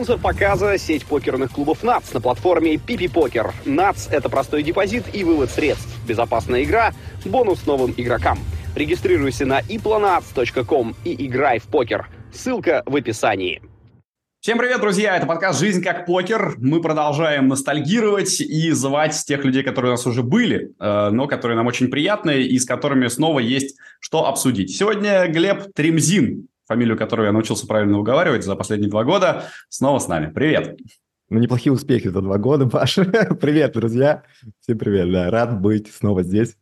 Спонсор показа – сеть покерных клубов НАЦ на платформе Пипи Покер. НАЦ – это простой депозит и вывод средств, безопасная игра, бонус новым игрокам. Регистрируйся на iplonats.com и играй в покер. Ссылка в описании. Всем привет, друзья! Это подкаст «Жизнь как покер». Мы продолжаем ностальгировать и звать тех людей, которые у нас уже были, э, но которые нам очень приятны и с которыми снова есть что обсудить. Сегодня Глеб Тремзин, фамилию которого я научился правильно выговаривать за последние два года, снова с нами. Привет! Ну, неплохие успехи за два года, Паша. привет, друзья. Всем привет, да. Рад быть снова здесь.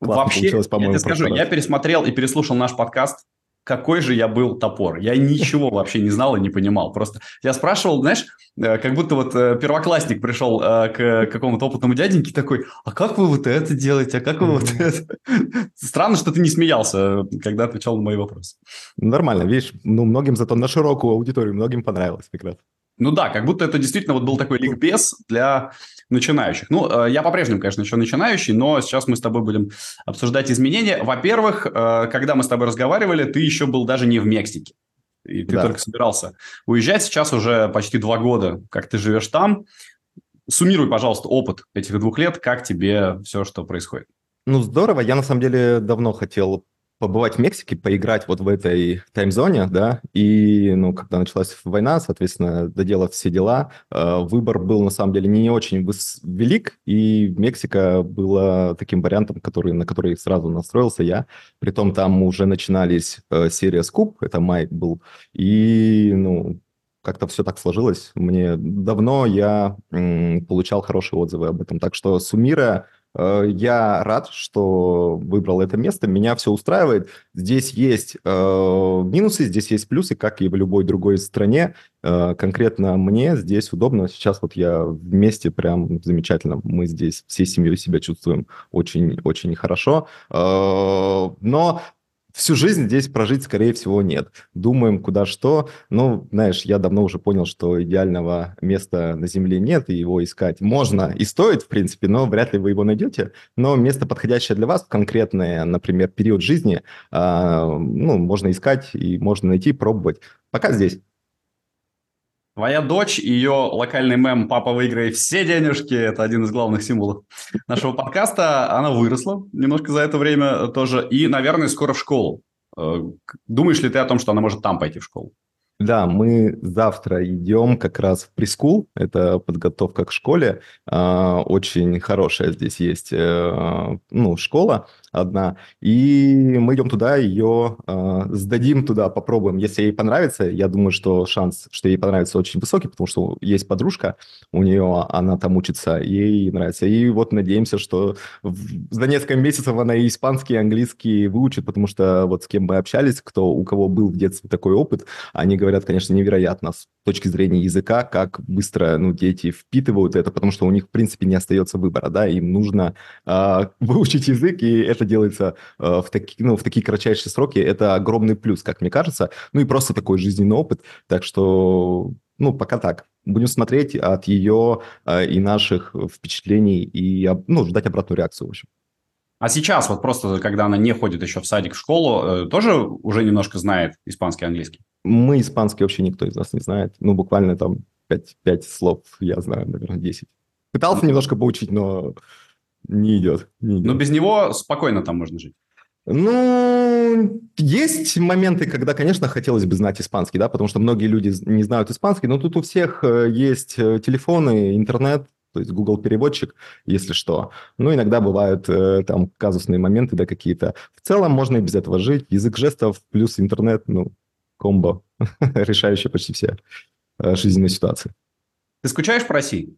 Классно Вообще, получилось, по-моему, я тебе скажу, я пересмотрел и переслушал наш подкаст какой же я был топор. Я ничего вообще не знал и не понимал. Просто я спрашивал, знаешь, э, как будто вот э, первоклассник пришел э, к какому-то опытному дяденьке такой, а как вы вот это делаете, а как вы вот это? Странно, что ты не смеялся, когда отвечал на мои вопросы. Нормально, видишь, ну, многим зато на широкую аудиторию, многим понравилось как раз. Ну да, как будто это действительно вот был такой ликбез для начинающих. Ну, э, я по-прежнему, конечно, еще начинающий, но сейчас мы с тобой будем обсуждать изменения. Во-первых, э, когда мы с тобой разговаривали, ты еще был даже не в Мексике. И ты да. только собирался уезжать. Сейчас уже почти два года, как ты живешь там. Суммируй, пожалуйста, опыт этих двух лет. Как тебе все, что происходит? Ну, здорово. Я, на самом деле, давно хотел побывать в Мексике, поиграть вот в этой таймзоне, да, и, ну, когда началась война, соответственно, доделав все дела, э, выбор был, на самом деле, не очень велик, и Мексика была таким вариантом, который, на который сразу настроился я, притом там уже начинались э, серия Скуп, это май был, и, ну, как-то все так сложилось. Мне давно я м, получал хорошие отзывы об этом. Так что, суммируя, я рад, что выбрал это место. Меня все устраивает. Здесь есть э, минусы, здесь есть плюсы, как и в любой другой стране. Э, конкретно мне здесь удобно. Сейчас вот я вместе прям замечательно. Мы здесь всей семьей себя чувствуем очень-очень хорошо. Э, но всю жизнь здесь прожить, скорее всего, нет. Думаем, куда что. Ну, знаешь, я давно уже понял, что идеального места на Земле нет, и его искать можно и стоит, в принципе, но вряд ли вы его найдете. Но место, подходящее для вас, конкретное, например, период жизни, э, ну, можно искать и можно найти, пробовать. Пока здесь. Твоя дочь ее локальный мем «Папа, выиграй все денежки» – это один из главных символов нашего подкаста. Она выросла немножко за это время тоже и, наверное, скоро в школу. Э, думаешь ли ты о том, что она может там пойти в школу? Да, мы завтра идем как раз в прескул, это подготовка к школе. А, очень хорошая здесь есть э, ну, школа одна, и мы идем туда, ее а, сдадим туда, попробуем. Если ей понравится, я думаю, что шанс, что ей понравится, очень высокий, потому что есть подружка, у нее она там учится, ей нравится. И вот надеемся, что за несколько месяцев она и испанский, и английский выучит, потому что вот с кем мы общались, кто, у кого был в детстве такой опыт, они говорят, конечно, невероятно с точки зрения языка, как быстро ну, дети впитывают это, потому что у них, в принципе, не остается выбора, да, им нужно э, выучить язык, и это делается э, в, таки, ну, в такие кратчайшие сроки, это огромный плюс, как мне кажется, ну и просто такой жизненный опыт, так что, ну, пока так. Будем смотреть от ее э, и наших впечатлений и, ну, ждать обратную реакцию, в общем. А сейчас, вот просто, когда она не ходит еще в садик, в школу, э, тоже уже немножко знает испанский, английский? Мы испанский вообще никто из нас не знает. Ну, буквально там 5, 5 слов я знаю, наверное, 10. Пытался немножко поучить, но не идет. Не идет. Но без него спокойно там можно жить. Ну, есть моменты, когда, конечно, хотелось бы знать испанский, да, потому что многие люди не знают испанский, но тут у всех э, есть э, телефоны, интернет, то есть Google переводчик, если что. Ну, иногда бывают э, там казусные моменты, да, какие-то. В целом можно и без этого жить. Язык жестов плюс интернет, ну, комбо, решающее почти все э, жизненные ситуации. Ты скучаешь по России?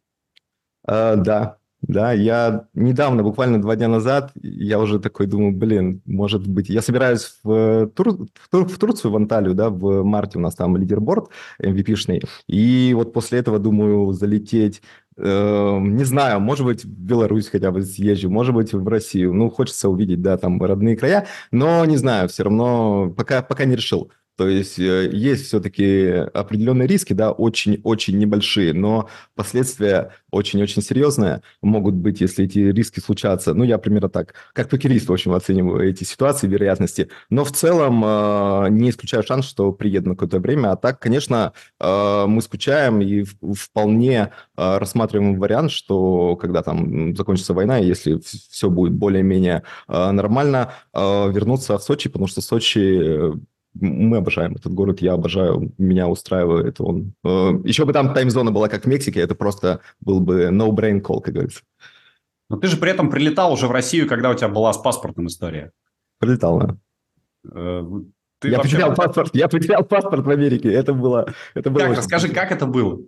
Э, да, да, я недавно, буквально два дня назад, я уже такой думаю, блин, может быть, я собираюсь в, Тур, в, Тур, в Турцию, в Анталию, да, в марте у нас там лидерборд MVP-шный, и вот после этого думаю залететь э, не знаю, может быть, в Беларусь хотя бы съезжу, может быть, в Россию. Ну, хочется увидеть, да, там родные края, но не знаю, все равно пока, пока не решил. То есть э, есть все-таки определенные риски, да, очень-очень небольшие, но последствия очень-очень серьезные могут быть, если эти риски случатся. Ну, я примерно так, как покерист, в общем, оцениваю эти ситуации, вероятности. Но в целом э, не исключаю шанс, что приеду на какое-то время. А так, конечно, э, мы скучаем и вполне рассматриваем вариант, что когда там закончится война, если все будет более-менее нормально, вернуться в Сочи, потому что Сочи мы обожаем этот город, я обожаю, меня устраивает он. Э, Еще бы там таймзона была как в Мексике, это просто был бы no-brain call, как говорится. Но ты же при этом прилетал уже в Россию, когда у тебя была с паспортом история. Прилетал, да. Э, ты я вообще... потерял паспорт, я потерял паспорт в Америке, это было... Это было как, расскажи, как это было?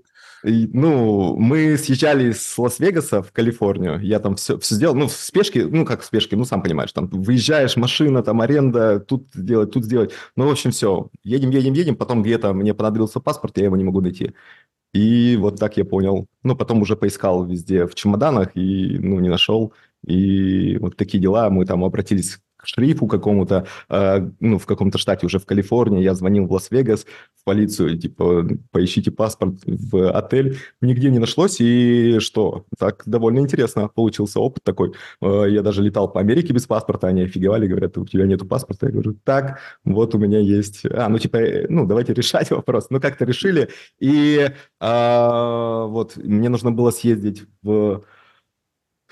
Ну, мы съезжали с Лас-Вегаса в Калифорнию. Я там все, все сделал, ну, в спешке, ну, как в спешке, ну, сам понимаешь, там выезжаешь, машина, там аренда, тут сделать, тут сделать. Ну, в общем, все. Едем, едем, едем, потом где-то мне понадобился паспорт, я его не могу найти. И вот так я понял. Ну, потом уже поискал везде в чемоданах и, ну, не нашел. И вот такие дела. Мы там обратились к шерифу какому-то, э, ну, в каком-то штате уже в Калифорнии. Я звонил в Лас-Вегас, в полицию, типа, поищите паспорт в отель. Нигде не нашлось, и что? Так довольно интересно получился опыт такой. Э, я даже летал по Америке без паспорта, они офигевали, говорят, у тебя нету паспорта. Я говорю, так, вот у меня есть. А, ну, типа, э, ну, давайте решать вопрос. Ну, как-то решили, и а, вот мне нужно было съездить в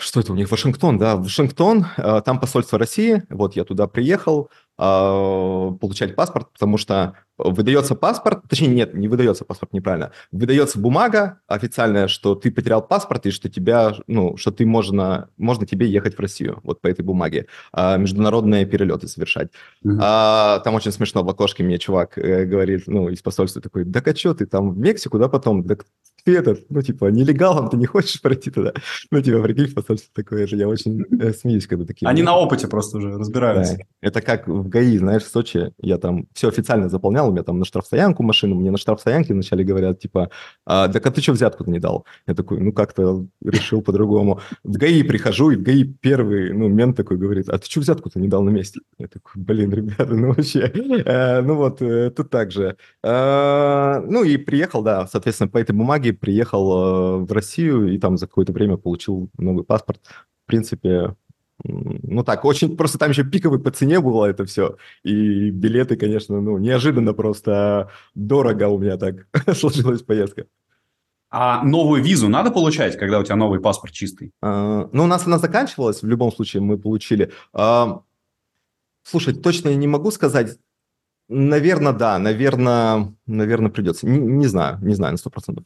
что это у них, Вашингтон, да, Вашингтон, э, там посольство России, вот я туда приехал получать паспорт, потому что выдается паспорт, точнее, нет, не выдается паспорт, неправильно, выдается бумага официальная, что ты потерял паспорт и что тебя, ну, что ты можно, можно тебе ехать в Россию, вот по этой бумаге, а, международные перелеты совершать. Mm-hmm. А, там очень смешно, в окошке мне чувак э, говорит, ну, из посольства такой, да а что ты там в Мексику, да, потом, да ты этот, ну, типа, нелегалом ты не хочешь пройти туда? Ну, типа, прикинь, в посольстве такое же, я очень э, смеюсь, когда такие... Они на опыте просто уже разбираются. Да. Это как в ГАИ, знаешь, в Сочи, я там все официально заполнял, у меня там на штрафстоянку машину, мне на штрафстоянке вначале говорят, типа, а, так а ты что взятку-то не дал? Я такой, ну, как-то решил по-другому. В ГАИ прихожу, и в ГАИ первый, ну, мент такой говорит, а ты что взятку-то не дал на месте? Я такой, блин, ребята, ну, вообще, э, ну, вот, э, тут так же. Э, ну, и приехал, да, соответственно, по этой бумаге приехал в Россию, и там за какое-то время получил новый паспорт. В принципе, ну так, очень просто там еще пиковый по цене было это все. И билеты, конечно, ну, неожиданно просто дорого у меня так сложилась поездка. А новую визу надо получать, когда у тебя новый паспорт чистый? А, ну, у нас она заканчивалась, в любом случае мы получили. А, слушай, точно не могу сказать. Наверное, да, наверное, наверное, придется. Не, не знаю, не знаю на сто процентов.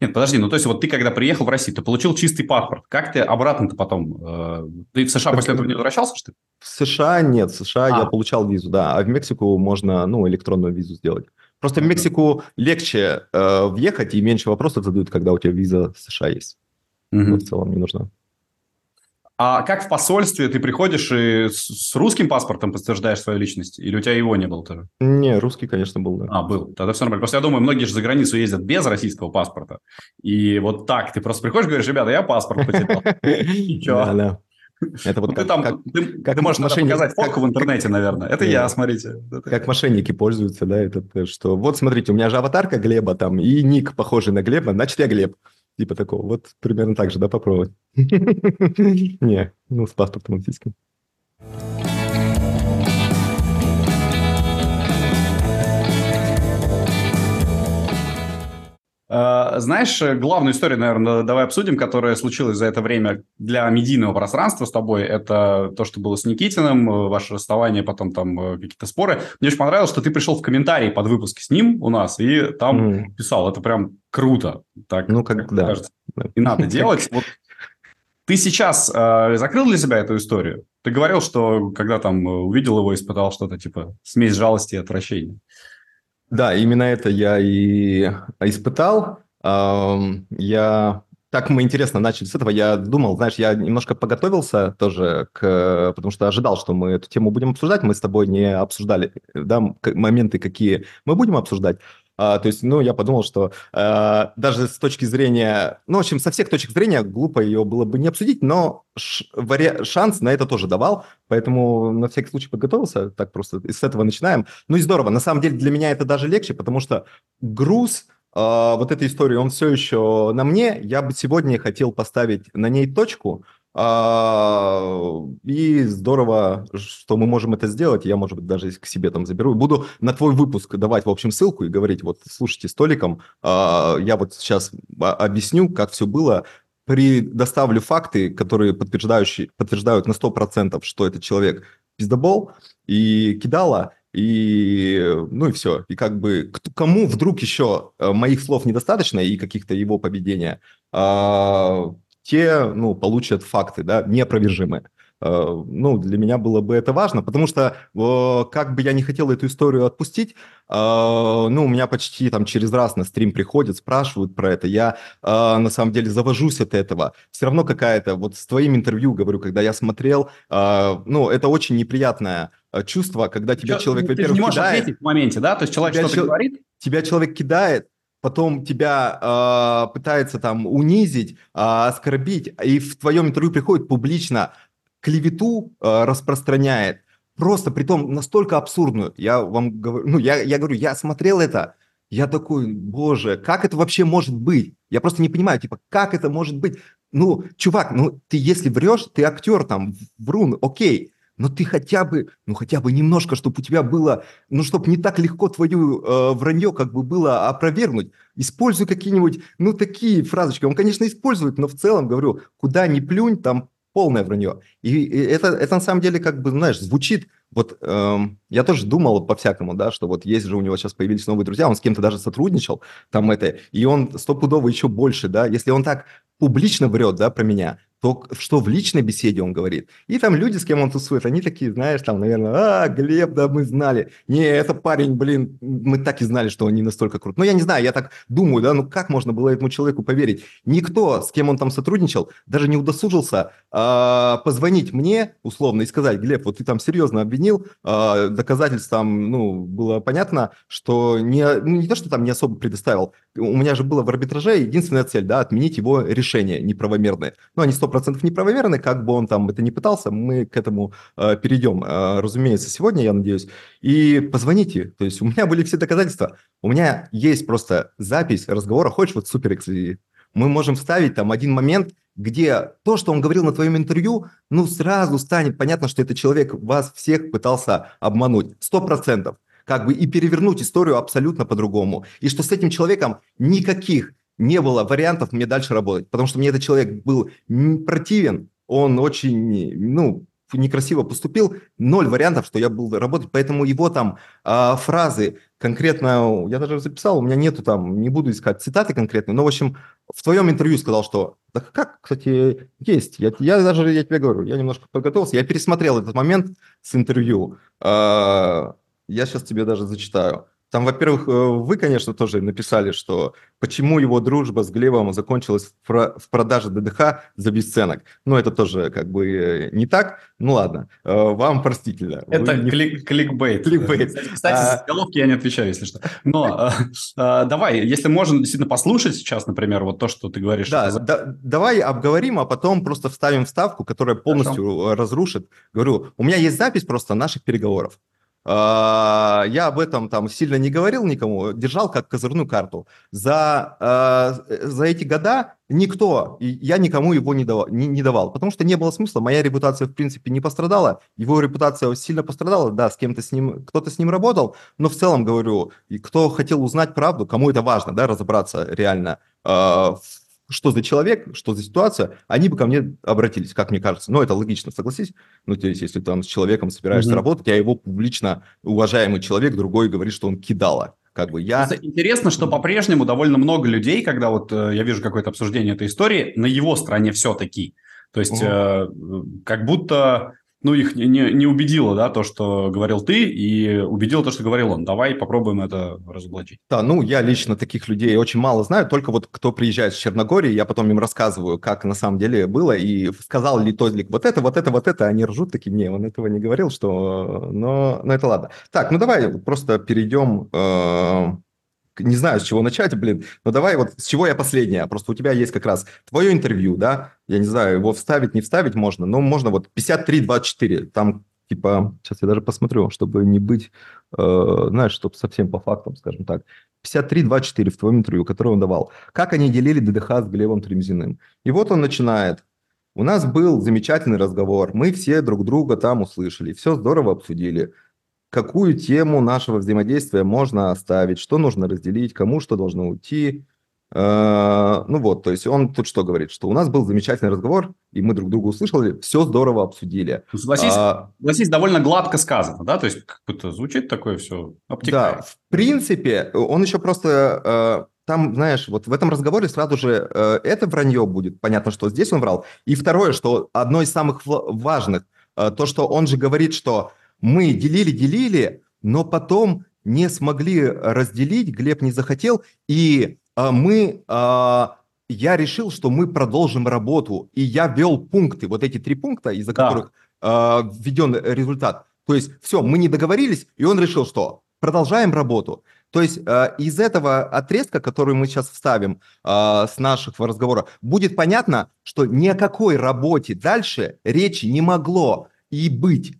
Нет, подожди, ну то есть вот ты когда приехал в Россию, ты получил чистый паспорт. Как ты обратно-то потом? Э, ты в США после этого не возвращался, что ли? В США нет, в США а. я получал визу, да, а в Мексику можно, ну, электронную визу сделать. Просто в Мексику легче э, въехать и меньше вопросов задают, когда у тебя виза в США есть. Угу. Вот в целом не нужно. А как в посольстве ты приходишь и с, русским паспортом подтверждаешь свою личность? Или у тебя его не было тоже? Не, русский, конечно, был, да. А, был. Тогда все нормально. Просто я думаю, многие же за границу ездят без российского паспорта. И вот так ты просто приходишь и говоришь, ребята, я паспорт потерял. Да, да. Это вот ну, как, ты там, как, ты, как ты можешь мошенники, показать фотку в интернете, наверное. Это я, смотрите. Как мошенники пользуются, да, это что. Вот смотрите, у меня же аватарка Глеба там и ник похожий на Глеба, значит я Глеб. Типа такого. Вот примерно так же, да, попробовать? Не, ну, с паспортом российским. Знаешь, главную историю, наверное, давай обсудим, которая случилась за это время для медийного пространства с тобой. Это то, что было с Никитиным, э, ваше расставание, потом там э, какие-то споры. Мне очень понравилось, что ты пришел в комментарии под выпуск с ним у нас и там mm. писал. Это прям круто. Так, ну, как, как да. кажется, и надо делать. Вот ты сейчас э, закрыл для себя эту историю? Ты говорил, что когда там увидел его, испытал что-то типа смесь жалости и отвращения. Да, именно это я и испытал. Я так мы интересно начали с этого. Я думал, знаешь, я немножко поготовился тоже, к, потому что ожидал, что мы эту тему будем обсуждать. Мы с тобой не обсуждали да, моменты, какие мы будем обсуждать. А, то есть, ну, я подумал, что а, даже с точки зрения, ну, в общем, со всех точек зрения глупо ее было бы не обсудить, но ш, вари... шанс на это тоже давал, поэтому на всякий случай подготовился, так просто с этого начинаем. Ну и здорово, на самом деле для меня это даже легче, потому что груз а, вот этой истории, он все еще на мне, я бы сегодня хотел поставить на ней точку, и здорово, что мы можем это сделать. Я, может быть, даже к себе там заберу. Буду на твой выпуск давать, в общем, ссылку и говорить, вот, слушайте, столиком, а, я вот сейчас объясню, как все было, предоставлю факты, которые подтверждающие, подтверждают на 100%, что этот человек пиздобол и кидала, и, ну и все. И как бы кому вдруг еще э, моих слов недостаточно и каких-то его поведения, а, те, ну, получат факты, да, неопровержимые. Э, ну, для меня было бы это важно, потому что э, как бы я не хотел эту историю отпустить, э, ну, у меня почти там через раз на стрим приходят, спрашивают про это, я на самом деле завожусь от этого. Все равно какая-то, вот с твоим интервью, говорю, когда я смотрел, ну, это очень неприятное чувство, когда тебя человек, во-первых, кидает. в моменте, да? То есть человек что-то говорит? Тебя человек кидает, потом тебя э, пытается там унизить, э, оскорбить, и в твоем интервью приходит публично клевету э, распространяет, просто при том настолько абсурдную. Я вам говорю, ну я, я говорю, я смотрел это, я такой, боже, как это вообще может быть? Я просто не понимаю, типа, как это может быть? Ну, чувак, ну ты если врешь, ты актер там, врун, окей, но ты хотя бы, ну хотя бы немножко, чтобы у тебя было, ну чтобы не так легко твою э, вранье как бы было опровергнуть. Используй какие-нибудь, ну такие фразочки. Он, конечно, использует, но в целом, говорю, куда ни плюнь, там полное вранье. И, и это, это на самом деле, как бы, знаешь, звучит, вот эм, я тоже думал по-всякому, да, что вот есть же у него сейчас появились новые друзья, он с кем-то даже сотрудничал, там это, и он стопудово еще больше, да, если он так публично врет, да, про меня, то что в личной беседе он говорит. И там люди, с кем он тусует, они такие, знаешь, там, наверное, а, Глеб, да, мы знали. Не, это парень, блин, мы так и знали, что он не настолько крут. Ну, я не знаю, я так думаю, да, ну как можно было этому человеку поверить? Никто, с кем он там сотрудничал, даже не удосужился а, позвонить мне, условно, и сказать, Глеб, вот ты там серьезно обвинил, а, доказательств там, ну, было понятно, что не, ну, не то, что там не особо предоставил, у меня же было в арбитраже единственная цель, да, отменить его решение неправомерное. Ну, они 100% неправомерны, как бы он там это не пытался, мы к этому э, перейдем, э, разумеется, сегодня, я надеюсь. И позвоните, то есть у меня были все доказательства, у меня есть просто запись разговора, хочешь вот супер эксклюзив. Мы можем вставить там один момент, где то, что он говорил на твоем интервью, ну, сразу станет понятно, что этот человек вас всех пытался обмануть. Сто процентов как бы и перевернуть историю абсолютно по-другому. И что с этим человеком никаких не было вариантов мне дальше работать, потому что мне этот человек был противен, он очень, ну, некрасиво поступил, ноль вариантов, что я был работать, поэтому его там э, фразы конкретно, я даже записал, у меня нету там, не буду искать цитаты конкретные, но, в общем, в твоем интервью сказал, что, да как, кстати, есть, я, я даже, я тебе говорю, я немножко подготовился, я пересмотрел этот момент с интервью, э, я сейчас тебе даже зачитаю. Там, во-первых, э, вы, конечно, тоже написали, что почему его дружба с Глебом закончилась в, продаже ДДХ за бесценок. Ну, это тоже как бы э, не так. Ну, ладно, э, вам простительно. Это не... клик, кликбейт. Кликбейт. Кстати, а... за головки я не отвечаю, если что. Но давай, если можно действительно послушать сейчас, например, вот то, что ты говоришь. Да, да давай обговорим, а потом просто вставим вставку, которая полностью Хорошо. разрушит. Говорю, у меня есть запись просто наших переговоров. А, я об этом там сильно не говорил никому, держал как козырную карту. За, а, за эти года никто, я никому его не давал, не, не давал, потому что не было смысла. Моя репутация, в принципе, не пострадала, его репутация сильно пострадала, да, с кем-то с ним, кто-то с ним работал, но в целом, говорю, кто хотел узнать правду, кому это важно, да, разобраться реально в что за человек, что за ситуация, они бы ко мне обратились, как мне кажется. Ну, это логично, согласись. Ну, то есть, если ты там с человеком собираешься mm-hmm. работать, а его публично уважаемый человек, другой говорит, что он кидала. Как бы я... Интересно, что по-прежнему довольно много людей, когда вот э, я вижу какое-то обсуждение этой истории, на его стороне все-таки. То есть, э, как будто ну, их не, не убедило, да, то, что говорил ты, и убедило то, что говорил он. Давай попробуем это разоблачить. Да, ну, я лично таких людей очень мало знаю, только вот кто приезжает с Черногории, я потом им рассказываю, как на самом деле было, и сказал ли Тозлик вот это, вот это, вот это, они ржут такие, не, он этого не говорил, что... Но, но это ладно. Так, ну давай просто перейдем... Э не знаю, с чего начать, блин, но давай вот с чего я последняя. Просто у тебя есть как раз твое интервью, да, я не знаю, его вставить, не вставить можно, но можно вот 53-24, там типа, сейчас я даже посмотрю, чтобы не быть, э, знаешь, чтобы совсем по фактам, скажем так. 53-24 в твоем интервью, которое он давал. Как они делили ДДХ с Глебом Тремзиным. И вот он начинает. У нас был замечательный разговор, мы все друг друга там услышали, все здорово обсудили какую тему нашего взаимодействия можно оставить, что нужно разделить, кому что должно уйти. Э, ну вот, то есть он тут что говорит, что у нас был замечательный разговор, и мы друг друга услышали, все здорово обсудили. Ну, согласись, а, согласись, довольно гладко сказано, да? То есть как будто звучит такое все обтекает. Да, в принципе, он еще просто... Э, там, знаешь, вот в этом разговоре сразу же э, это вранье будет, понятно, что здесь он врал. И второе, что одно из самых важных, то, что он же говорит, что мы делили-делили, но потом не смогли разделить, Глеб не захотел, и а, мы, а, я решил, что мы продолжим работу, и я ввел пункты, вот эти три пункта, из-за да. которых а, введен результат. То есть все, мы не договорились, и он решил, что продолжаем работу. То есть э, из этого отрезка, который мы сейчас вставим э, с наших разговора, будет понятно, что ни о какой работе дальше речи не могло и быть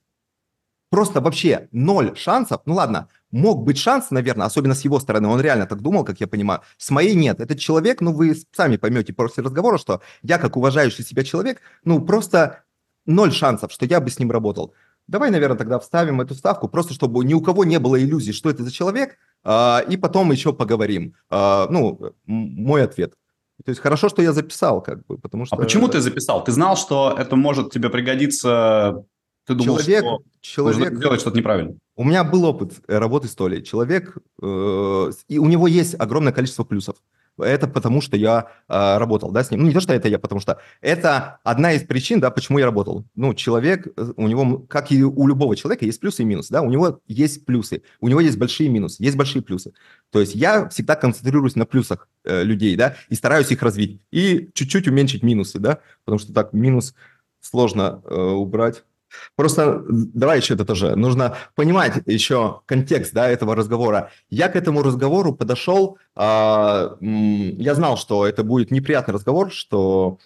просто вообще ноль шансов. Ну ладно, мог быть шанс, наверное, особенно с его стороны, он реально так думал, как я понимаю. С моей нет. Этот человек, ну вы сами поймете после разговора, что я, как уважающий себя человек, ну просто ноль шансов, что я бы с ним работал. Давай, наверное, тогда вставим эту ставку, просто чтобы ни у кого не было иллюзий, что это за человек, э, и потом еще поговорим. Э, ну, мой ответ. То есть хорошо, что я записал, как бы, потому а что... А почему ты записал? Ты знал, что это может тебе пригодиться ты думал, человек, что человек, нужно делать что-то неправильно? У меня был опыт э, работы с Толей. Человек, э, и у него есть огромное количество плюсов. Это потому, что я э, работал да, с ним. Ну, не то, что это я, потому что это одна из причин, да, почему я работал. Ну, человек, э, у него, как и у любого человека, есть плюсы и минусы. Да? У него есть плюсы, у него есть большие минусы, есть большие плюсы. То есть я всегда концентрируюсь на плюсах э, людей, да, и стараюсь их развить. И чуть-чуть уменьшить минусы, да, потому что так минус сложно э, убрать. Просто давай еще это тоже. Нужно понимать еще контекст да, этого разговора. Я к этому разговору подошел, э, я знал, что это будет неприятный разговор, что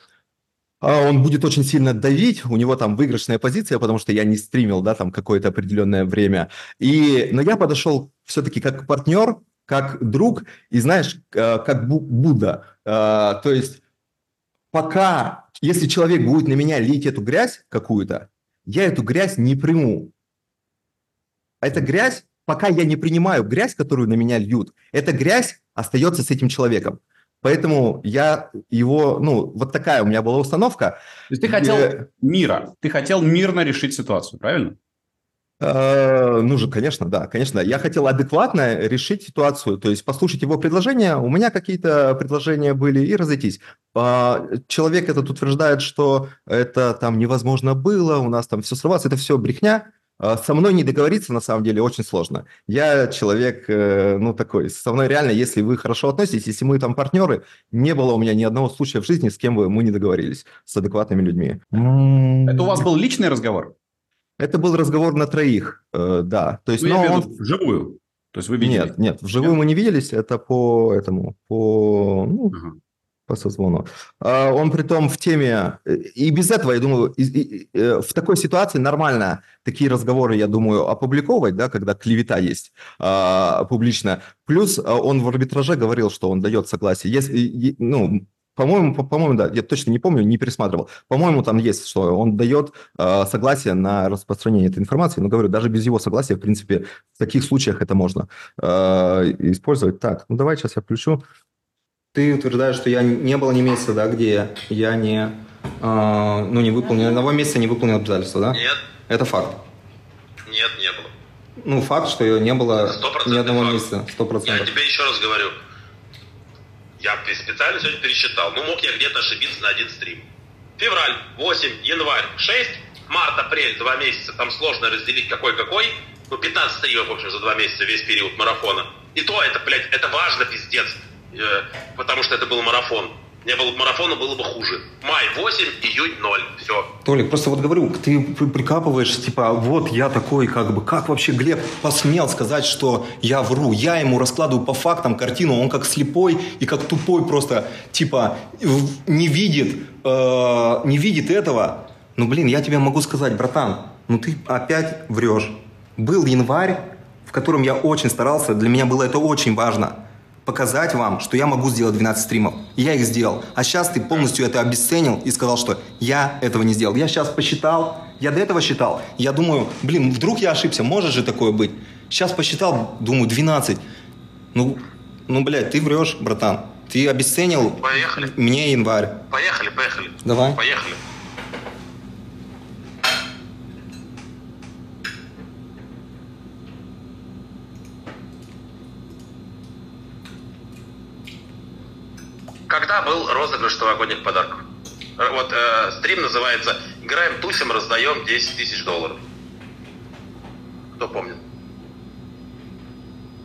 э, он будет очень сильно давить, у него там выигрышная позиция, потому что я не стримил, да, там какое-то определенное время. И, но я подошел все-таки как партнер, как друг, и знаешь, э, как Будда. Э, то есть пока, если человек будет на меня лить эту грязь какую-то, я эту грязь не приму. Эта грязь, пока я не принимаю грязь, которую на меня льют, эта грязь остается с этим человеком. Поэтому я его, ну, вот такая у меня была установка. То есть ты хотел мира, ты хотел мирно решить ситуацию, правильно? Э, ну же, конечно, да, конечно. Я хотел адекватно решить ситуацию, то есть послушать его предложения. У меня какие-то предложения были и разойтись. А, человек этот утверждает, что это там невозможно было, у нас там все срывалось, это все брехня. А, со мной не договориться, на самом деле, очень сложно. Я человек, э, ну, такой, со мной реально, если вы хорошо относитесь, если мы там партнеры, не было у меня ни одного случая в жизни, с кем бы мы не договорились, с адекватными людьми. Это у вас был личный разговор? Это был разговор на троих, э, да. То есть, ну, но он... вживую? То есть вы видели? Нет, нет, вживую нет? мы не виделись, это по этому, по, ну, ага. по созвону. А он при том в теме, и без этого, я думаю, и, и, и, э, в такой ситуации нормально такие разговоры, я думаю, опубликовать, да, когда клевета есть а, публично. Плюс а, он в арбитраже говорил, что он дает согласие. Если, ну, по-моему, по- по-моему, да, я точно не помню, не пересматривал. По-моему, там есть, что он дает э, согласие на распространение этой информации. Но говорю, даже без его согласия, в принципе, в таких случаях это можно э, использовать. Так, ну давай сейчас я включу. Ты утверждаешь, что я не было ни месяца, да, где я не, э, ну, не выполнил, одного месяца не выполнил обязательства, да? Нет. Это факт? Нет, не было. Ну, факт, что не было ни одного факт. месяца, сто процентов. Я тебе еще раз говорю, я специально сегодня пересчитал. Ну, мог я где-то ошибиться на один стрим. Февраль, 8, январь, 6, март, апрель, 2 месяца. Там сложно разделить какой-какой. Ну, 15 стримов, в общем, за 2 месяца весь период марафона. И то это, блядь, это важно, пиздец. Э, потому что это был марафон. Не было бы марафона, было бы хуже. Май 8, июнь 0. Все. Толик, просто вот говорю, ты при- прикапываешь, типа, вот я такой, как бы, как вообще Глеб посмел сказать, что я вру? Я ему раскладываю по фактам картину, он как слепой и как тупой просто, типа, не видит, э, не видит этого. Ну, блин, я тебе могу сказать, братан, ну ты опять врешь. Был январь, в котором я очень старался, для меня было это очень важно показать вам, что я могу сделать 12 стримов. Я их сделал. А сейчас ты полностью это обесценил и сказал, что я этого не сделал. Я сейчас посчитал, я до этого считал. Я думаю, блин, вдруг я ошибся, может же такое быть. Сейчас посчитал, думаю, 12. Ну, ну, блядь, ты врешь, братан. Ты обесценил Поехали. мне январь. Поехали, поехали. Давай. Поехали. Когда был розыгрыш новогодних подарков? Э, Вот э, стрим называется «Играем, тусим, раздаем 10 тысяч долларов». Кто помнит?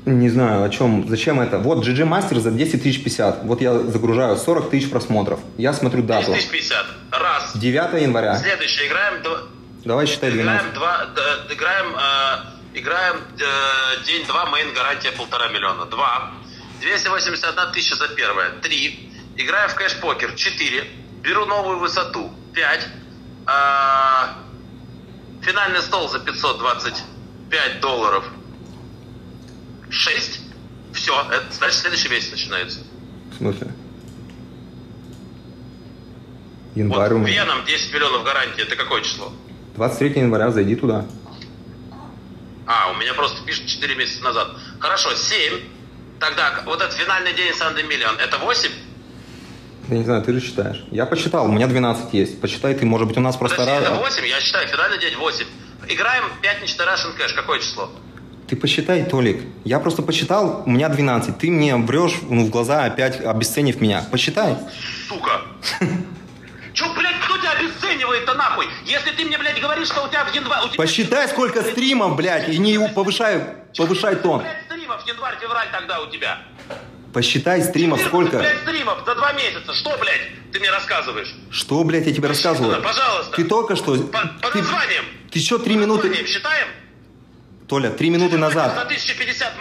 Не знаю, о чем, зачем это. Вот GG Master за 10 тысяч 50. Вот я загружаю 40 тысяч просмотров. Я смотрю 10 дату. тысяч 50. Раз. 9 января. Следующее. Играем... два- Давай считай 12. Играем два, д- играем, э, играем э, день два, мейн гарантия полтора миллиона. Два. 281 тысяча за первое. Три. Играю в кэш-покер. Четыре. Беру новую высоту. Пять. А, финальный стол за 525 долларов. Шесть. Все. Это, значит, следующий месяц начинается. В смысле? Январь вот у меня. Веном 10 миллионов гарантии. Это какое число? 23 января, зайди туда. А, у меня просто пишет 4 месяца назад. Хорошо, 7. Тогда вот этот финальный день Санды Миллион, это 8? Я не знаю, ты же считаешь. Я посчитал, у меня 12 есть. Посчитай ты, может быть, у нас просто... Подожди, раз- 8? Я считаю, финальный день 8. Играем пятничный Russian Cash. Какое число? Ты посчитай, Толик. Я просто посчитал, у меня 12. Ты мне врешь ну, в глаза, опять обесценив меня. Посчитай. Сука. Че, блядь, кто тебя обесценивает-то нахуй? Если ты мне, блядь, говоришь, что у тебя в январе... Тебя... Посчитай, сколько стримов, блядь, и не повышай, повышай тон. Блядь, стримов январь-февраль тогда у тебя. Посчитай стримов 14, сколько. блядь, стримов за два месяца. Что, блядь, ты мне рассказываешь? Что, блядь, я тебе рассказываю? Пожалуйста. Ты только что... По, по Ты, названиям. ты еще три минуты... считаем? Толя, три минуты На назад. 1050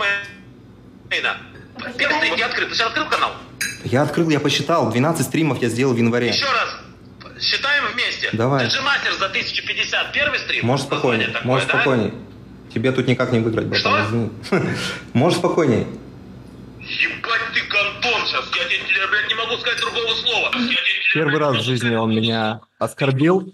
мейна. Первый стрим я открыл. Ты сейчас открыл канал? Я открыл, я посчитал. 12 стримов я сделал в январе. Еще раз. Считаем вместе. Давай. GG Master за 1050 первый стрим. Можешь такое, можешь да? спокойней. Тебе тут никак не выиграть, братан, Что? Можешь спокойней. Ебать ты гандон сейчас. Я тебе, я, блядь, не могу сказать другого слова. Я тебе, Первый блядь, раз в жизни сказать он меня оскорбил,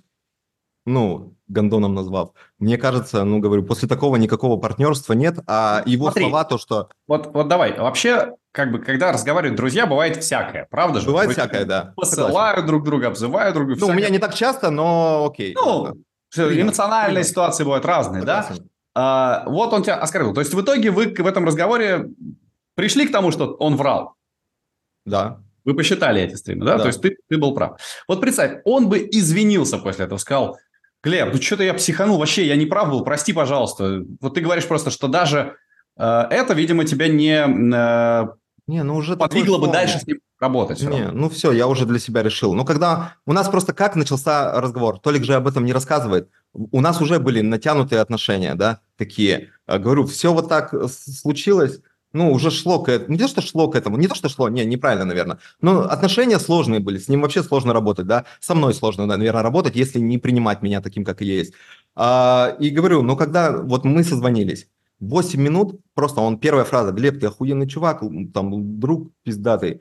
ну, гондоном назвав. Мне кажется, ну, говорю, после такого никакого партнерства нет, а его Смотри. слова то, что... Вот, вот давай. Вообще, как бы, когда разговаривают друзья, бывает всякое, правда же? Бывает Вроде всякое, да. Посылают друг друга, обзывают друг друга. Ну, у меня всякое. не так часто, но окей. Ну, Принято, эмоциональные принято. ситуации бывают разные, да? Согласен. А, вот он тебя оскорбил. То есть в итоге вы в этом разговоре пришли к тому, что он врал. Да. Вы посчитали эти стримы, да? Да. То есть ты, ты был прав. Вот представь, он бы извинился после этого, сказал, Глеб, ну что-то я психанул, вообще я не прав был, прости, пожалуйста. Вот ты говоришь просто, что даже э, это, видимо, тебя не э, Не, ну уже... подвигло бы дальше с ним работать. Не, равно. ну все, я уже для себя решил. Но когда у нас просто как начался разговор, Толик же об этом не рассказывает. У нас уже были натянутые отношения, да, такие. А, Говорю, все вот так э, случилось, ну, уже шло к этому. Не то, что шло к этому, не то, что шло, не, неправильно, наверное. Но отношения сложные были, с ним вообще сложно работать, да. Со мной сложно, наверное, работать, если не принимать меня таким, как я есть. А, и говорю, ну, когда вот мы созвонились, 8 минут, просто он, первая фраза, Глеб, ты охуенный чувак, там, друг пиздатый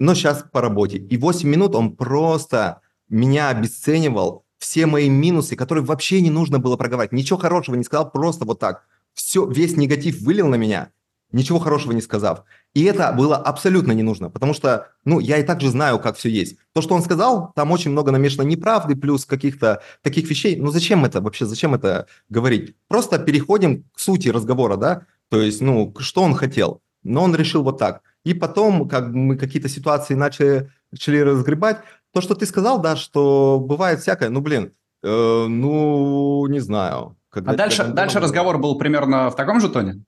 но сейчас по работе. И 8 минут он просто меня обесценивал, все мои минусы, которые вообще не нужно было проговаривать. Ничего хорошего не сказал, просто вот так. Все, весь негатив вылил на меня, ничего хорошего не сказав. И это было абсолютно не нужно, потому что, ну, я и так же знаю, как все есть. То, что он сказал, там очень много намешано неправды, плюс каких-то таких вещей. Ну, зачем это вообще, зачем это говорить? Просто переходим к сути разговора, да? То есть, ну, что он хотел. Но он решил вот так. И потом, как мы какие-то ситуации начали, начали разгребать, то, что ты сказал, да, что бывает всякое, ну, блин, э, ну, не знаю. Когда- А дальше, дальше разговор был примерно в таком же тоне?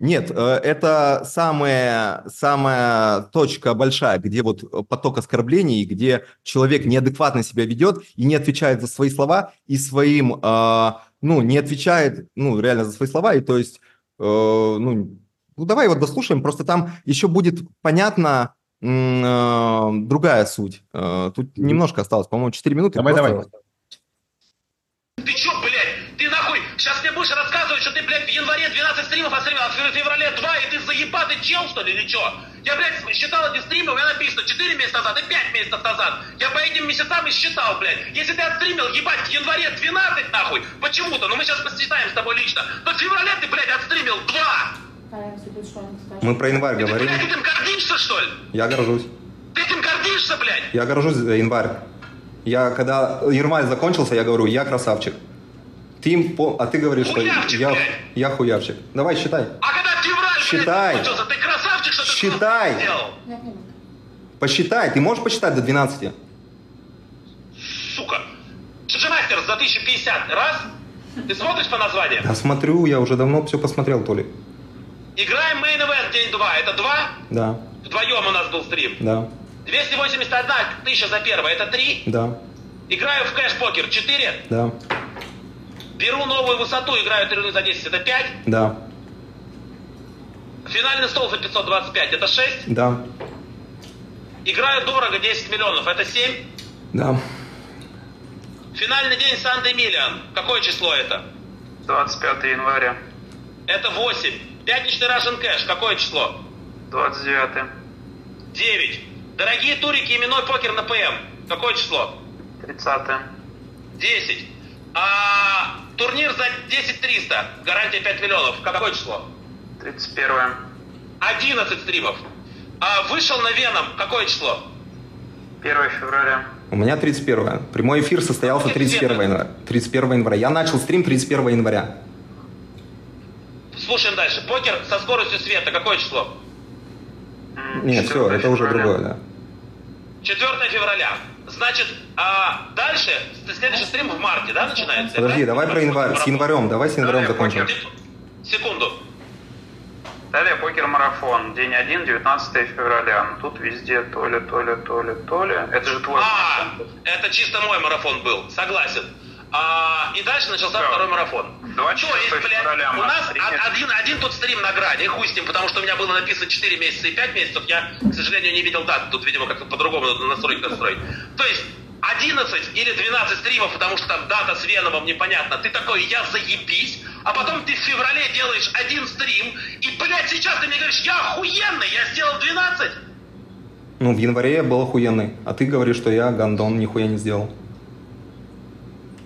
Нет, э, это самая, самая точка большая, где вот поток оскорблений, где человек неадекватно себя ведет и не отвечает за свои слова, и своим, э, ну, не отвечает, ну, реально за свои слова, и то есть, э, ну, ну, давай вот дослушаем, просто там еще будет понятно другая суть. Тут немножко осталось, по-моему, 4 минуты. Давай, просто... давай. Ты чё, блядь, ты нахуй сейчас мне будешь рассказывать, что ты, блядь, в январе 12 стримов отстримил, а в феврале 2, и ты заебатый чел, что ли, или чё? Я, блядь, считал эти стримы, у меня написано 4 месяца назад и 5 месяцев назад. Я по этим месяцам и считал, блядь. Если ты отстримил, ебать, в январе 12, нахуй, почему-то, ну мы сейчас посчитаем с тобой лично, то в феврале ты, блядь, отстримил 2. Мы про январь и говорим. Ты, блядь, этим гордишься, что ли? Я горжусь. Ты этим гордишься, блядь? Я горжусь за январь. Я, когда январь закончился, я говорю, я красавчик. Ты, а ты говоришь, хуявчик, что я, блядь. я хуявчик. Давай, считай. А когда февраль, Считай. блядь, закончился, ты красавчик, что ты Считай. сделал? Посчитай. Ты можешь посчитать до 12? Сука. Джемастер за 1050 раз. Ты смотришь по названию? Я смотрю, я уже давно все посмотрел, Толик. Играем Main Event день 2. Это 2? Да, Вдвоем у нас был стрим. да, 281 тысяча за первое. Это 3. да, Играю в кэш-покер 4. да, Беру новую высоту, играю 3 за 10. Это 5. да, Финальный стол за 525. Это 6. да, Играю дорого 10 миллионов. Это 7. да. Финальный день Санды Миллион. Какое число это? 25 января, Это 8. Пятничный Russian Cash. Какое число? 29, 9. Дорогие турики, именной покер на ПМ. Какое число? 30, 10. А турнир за 10 300. Гарантия 5 миллионов. Какое число? 31, 11 стримов. А вышел на Веном. Какое число? 1 февраля, У меня 31 Прямой эфир состоялся 31 января. 31 января. Я начал стрим 31 января. Слушаем дальше. Покер со скоростью света. Какое число? Нет, все, 4 это уже другое, да. 4 февраля. Значит, а дальше следующий стрим в марте, да, начинается? Подожди, Да? давай про январь. С январем, давай с январем Далее закончим. покер. Секунду. Далее покер-марафон, день 1, 19 февраля. Ну, тут везде Толя, Толя, Толя, Толя. Это же твой А, марафон. это чисто мой марафон был, согласен. А, и дальше начался Да. второй марафон. 24 То есть, блядь, февраля у нас один, один тут стрим на грани, хуй с ним, потому что у меня было написано 4 месяца и 5 месяцев, я, к сожалению, не видел дату, тут, видимо, как-то по-другому надо настроить, настроить. То есть, 11 или 12 стримов, потому что там дата с Веномом непонятно, ты такой, я заебись, а потом ты в феврале делаешь один стрим, и, блядь, сейчас ты мне говоришь, я охуенный, я сделал 12. Ну, в январе я был охуенный. А ты говоришь, что я гандон, нихуя не сделал.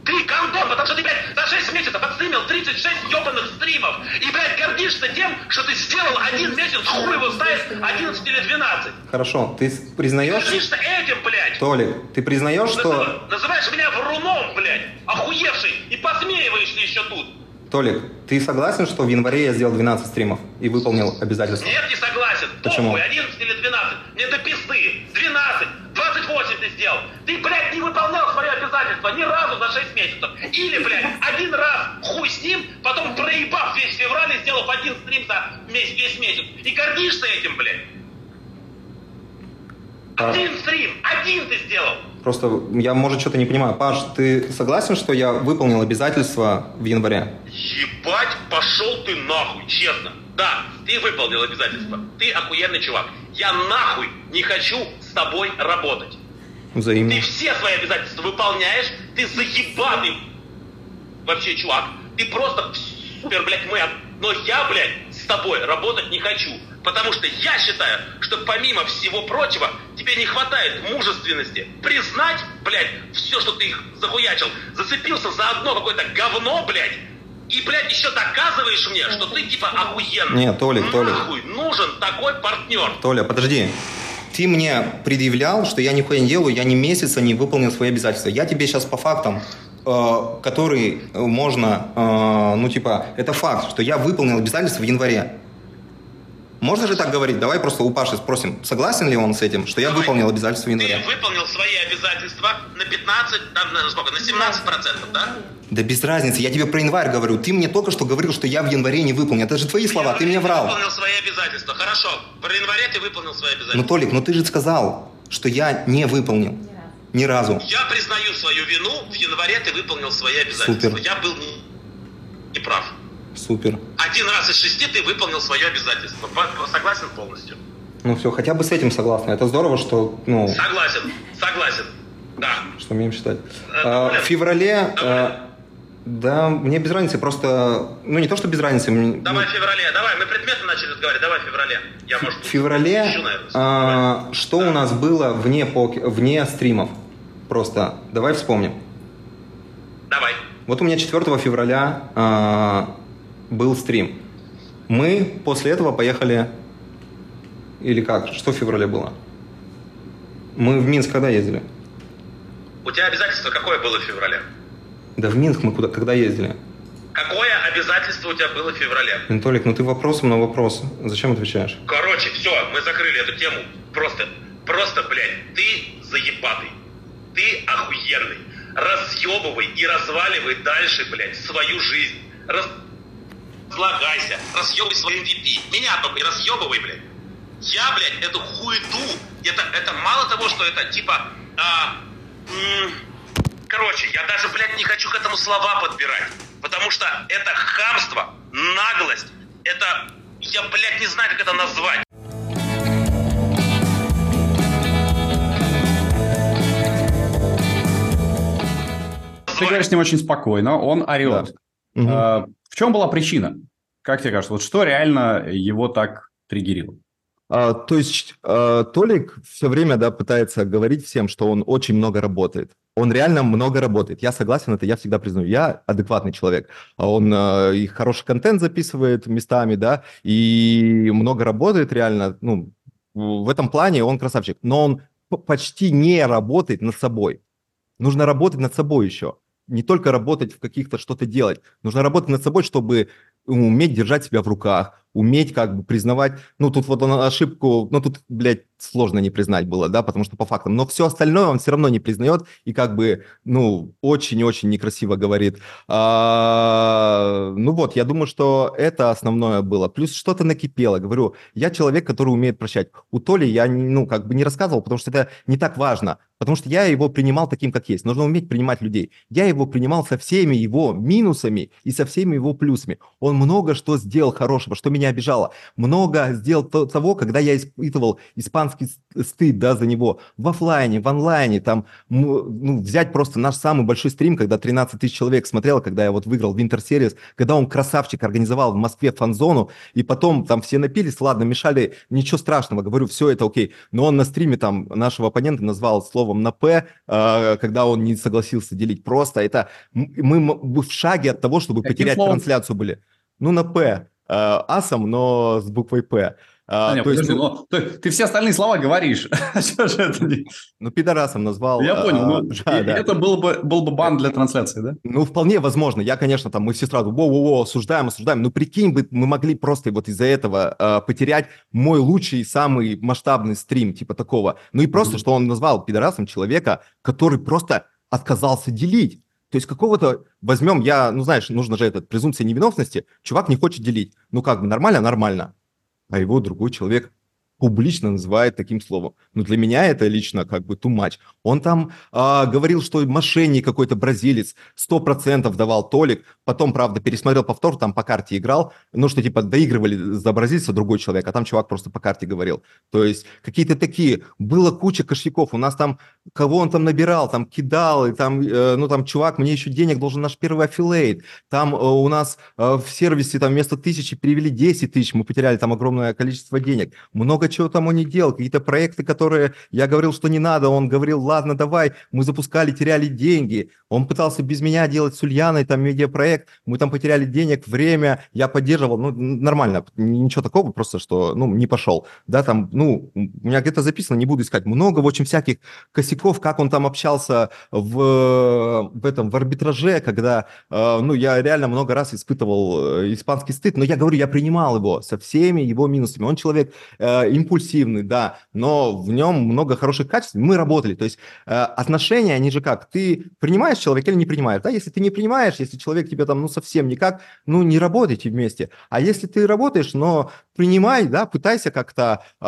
Ты гандон, потому что ты, блядь, за 6 месяцев отстримил 36 ебаных стримов. И, блядь, гордишься тем, что ты сделал один месяц, хуй его знает, 11 или 12. Хорошо, ты признаешь, Гордишься этим, блядь. Толик, ты признаешь, что... Назыв- Называешь меня вруном, блядь, охуевший, и посмеиваешься еще тут. Толик, ты согласен, что в январе я сделал 12 стримов и выполнил обязательства? Нет, не согласен. Почему? Похуй, 11 или 12. Мне до пизды. 12, 28 ты сделал. Ты, блядь, не выполнял свои обязательства ни разу за 6 месяцев. Или, блядь, один раз хуй с ним, потом проебав весь февраль и сделав один стрим за весь, весь месяц. И гордишься этим, блядь. А- Один стрим, один ты сделал. Просто я, может, что-то не понимаю. Паш, ты согласен, что я выполнил обязательства в январе? Ебать, пошел ты нахуй, честно. Да, ты выполнил обязательства. Ты охуенный чувак. Я нахуй не хочу с тобой работать. Взаимно. Ты все свои обязательства выполняешь, ты заебанный вообще чувак. Ты просто супер, блядь, мэр. Но я, блядь, с тобой работать не хочу. Потому что я считаю, что помимо всего прочего, тебе не хватает мужественности признать, блядь, все, что ты их захуячил. Зацепился за одно какое-то говно, блядь. И, блядь, еще доказываешь мне, что ты типа охуенный. Не, Толик, Толик. Нахуй нужен такой партнер. Толя, подожди. Ты мне предъявлял, что я нихуя не делаю, я ни месяца не выполнил свои обязательства. Я тебе сейчас по фактам, э, который можно, э, ну типа, это факт, что я выполнил обязательства в январе. Можно же так говорить? Давай просто у Паши спросим, согласен ли он с этим, что я Давай. выполнил обязательства января? Ты выполнил свои обязательства на 15, там, на сколько, на 17 процентов, да? Да без разницы, я тебе про январь говорю. Ты мне только что говорил, что я в январе не выполнил. Это же твои слова, ты мне врал. выполнил свои обязательства. Хорошо, в январе ты выполнил свои обязательства. Ну, Толик, ну ты же сказал, что я не выполнил. Ни разу. Я признаю свою вину, в январе ты выполнил свои обязательства. Супер. Я был не, не прав. Супер. Один раз из шести ты выполнил свое обязательство. Согласен полностью? Ну все, хотя бы с этим согласна. Это здорово, что, ну, Согласен, согласен. Да. что умеем считать. Э, А, в феврале, а, да, мне без разницы, просто, ну не то, что без разницы. мне- Давай в феврале, давай, мы предметы начали разговаривать, давай в феврале. Я, может, В феврале, ищу, наверное, а, что у нас было вне, пок- вне стримов? Просто давай вспомним. Давай. Вот у меня 4 февраля а, был стрим. Мы после этого поехали... Или как? Что в феврале было? Мы в Минск когда ездили? У тебя обязательство какое было в феврале? Да в Минск мы куда, когда ездили? Какое обязательство у тебя было в феврале? Анатолик, ну ты вопросом на вопрос. Зачем отвечаешь? Короче, все, мы закрыли эту тему. Просто, просто, блядь, ты заебатый. Ты охуенный. Разъебывай и разваливай дальше, блядь, свою жизнь. Раз... Разлагайся, разъебывай свой MVP. Меня только не разъебывай, блядь. Я, блядь, эту хуету, это, это мало того, что это типа, а, м, короче, я даже, блядь, не хочу к этому слова подбирать, потому что это хамство, наглость, это, я, блядь, не знаю, как это назвать. Ты говоришь с ним очень спокойно, он орет. А, В чем была причина? Как тебе кажется, вот что реально его так триггерило? А, то есть а, Толик все время да, пытается говорить всем, что он очень много работает. Он реально много работает. Я согласен, это я всегда признаю. Я адекватный человек. А Он а, и хороший контент записывает местами, да, и много работает реально. Ну, в этом плане он красавчик. Но он почти не работает над собой. Нужно работать над собой еще. Не только работать в каких-то что-то делать. Нужно работать над собой, чтобы уметь держать себя в руках, уметь как бы признавать, ну тут вот ошибку, ну тут, блядь, сложно не признать было, да, потому что по фактам, но все остальное он все равно не признает и как бы, ну, очень-очень некрасиво говорит. А, ну вот, я думаю, что это основное было. Плюс что-то накипело, говорю, я человек, который умеет прощать. У Толи я, ну, как бы не рассказывал, потому что это не так важно, потому что я его принимал таким, как есть. Нужно уметь принимать людей. Я его принимал со всеми его минусами и со всеми его плюсами. Он много что сделал хорошего, что меня обижало. Много сделал то- того, когда я испытывал испанский стыд, да, за него. В оффлайне, в онлайне, там, ну, взять просто наш самый большой стрим, когда 13 тысяч человек смотрело, когда я вот выиграл Winter Series, когда он красавчик организовал в Москве фан-зону, и потом там все напились, ладно, мешали, ничего страшного, говорю, все это окей. Но он на стриме там нашего оппонента назвал словом на «П», э, когда он не согласился делить. Просто это мы в шаге от того, чтобы Каким потерять словом? трансляцию были. Ну, на «П». Э, Асом, но с буквой «П». А, А, нет, то есть, подожди, ну, ну, то есть ты все остальные слова говоришь. Не- ну, пидорасом назвал. Я понял. а, ну, да, и да. Это был бы, был бы бан для трансляции, да? Ну, вполне возможно. Я, конечно, там, мы все сразу, во-во-во, осуждаем, осуждаем. Но прикинь бы, мы могли просто вот из-за этого э, потерять мой лучший, самый масштабный стрим, типа такого. Ну и просто, что он назвал пидорасом человека, который просто отказался делить. То есть какого-то, возьмем, я, ну знаешь, нужно же этот, презумпция невиновности, чувак не хочет делить. Ну как бы, нормально, нормально. А его другой человек публично называет таким словом. Ну, для меня это лично как бы too much. Он там а, говорил, что мошенник какой-то бразилец, 100% давал Толик, потом, правда, пересмотрел повтор, там по карте играл, ну, что типа доигрывали за бразильца другой человек, а там чувак просто по карте говорил. То есть какие-то такие, было куча кошельков, у нас там, кого он там набирал, там кидал, и там, э, ну, там, чувак, мне еще денег должен наш первый аффилейт, там э, у нас э, в сервисе там вместо тысячи перевели 10 тысяч, мы потеряли там огромное количество денег. Много что там он не делал, какие-то проекты, которые я говорил, что не надо, он говорил, ладно, давай, мы запускали, теряли деньги, он пытался без меня делать с Ульяной там медиапроект, мы там потеряли денег, время, я поддерживал, ну, нормально, ничего такого, просто что, ну, не пошел, да, там, ну, у меня где-то записано, не буду искать, много очень всяких косяков, как он там общался в, в этом, в арбитраже, когда, э, ну, я реально много раз испытывал э, испанский стыд, но я говорю, я принимал его со всеми его минусами, он человек э, импульсивный, да, но в нем много хороших качеств, мы работали, то есть э, отношения, они же как, ты принимаешь человека или не принимаешь, да, если ты не принимаешь, если человек тебе там, ну, совсем никак, ну, не работайте вместе, а если ты работаешь, но принимай, да, пытайся как-то э,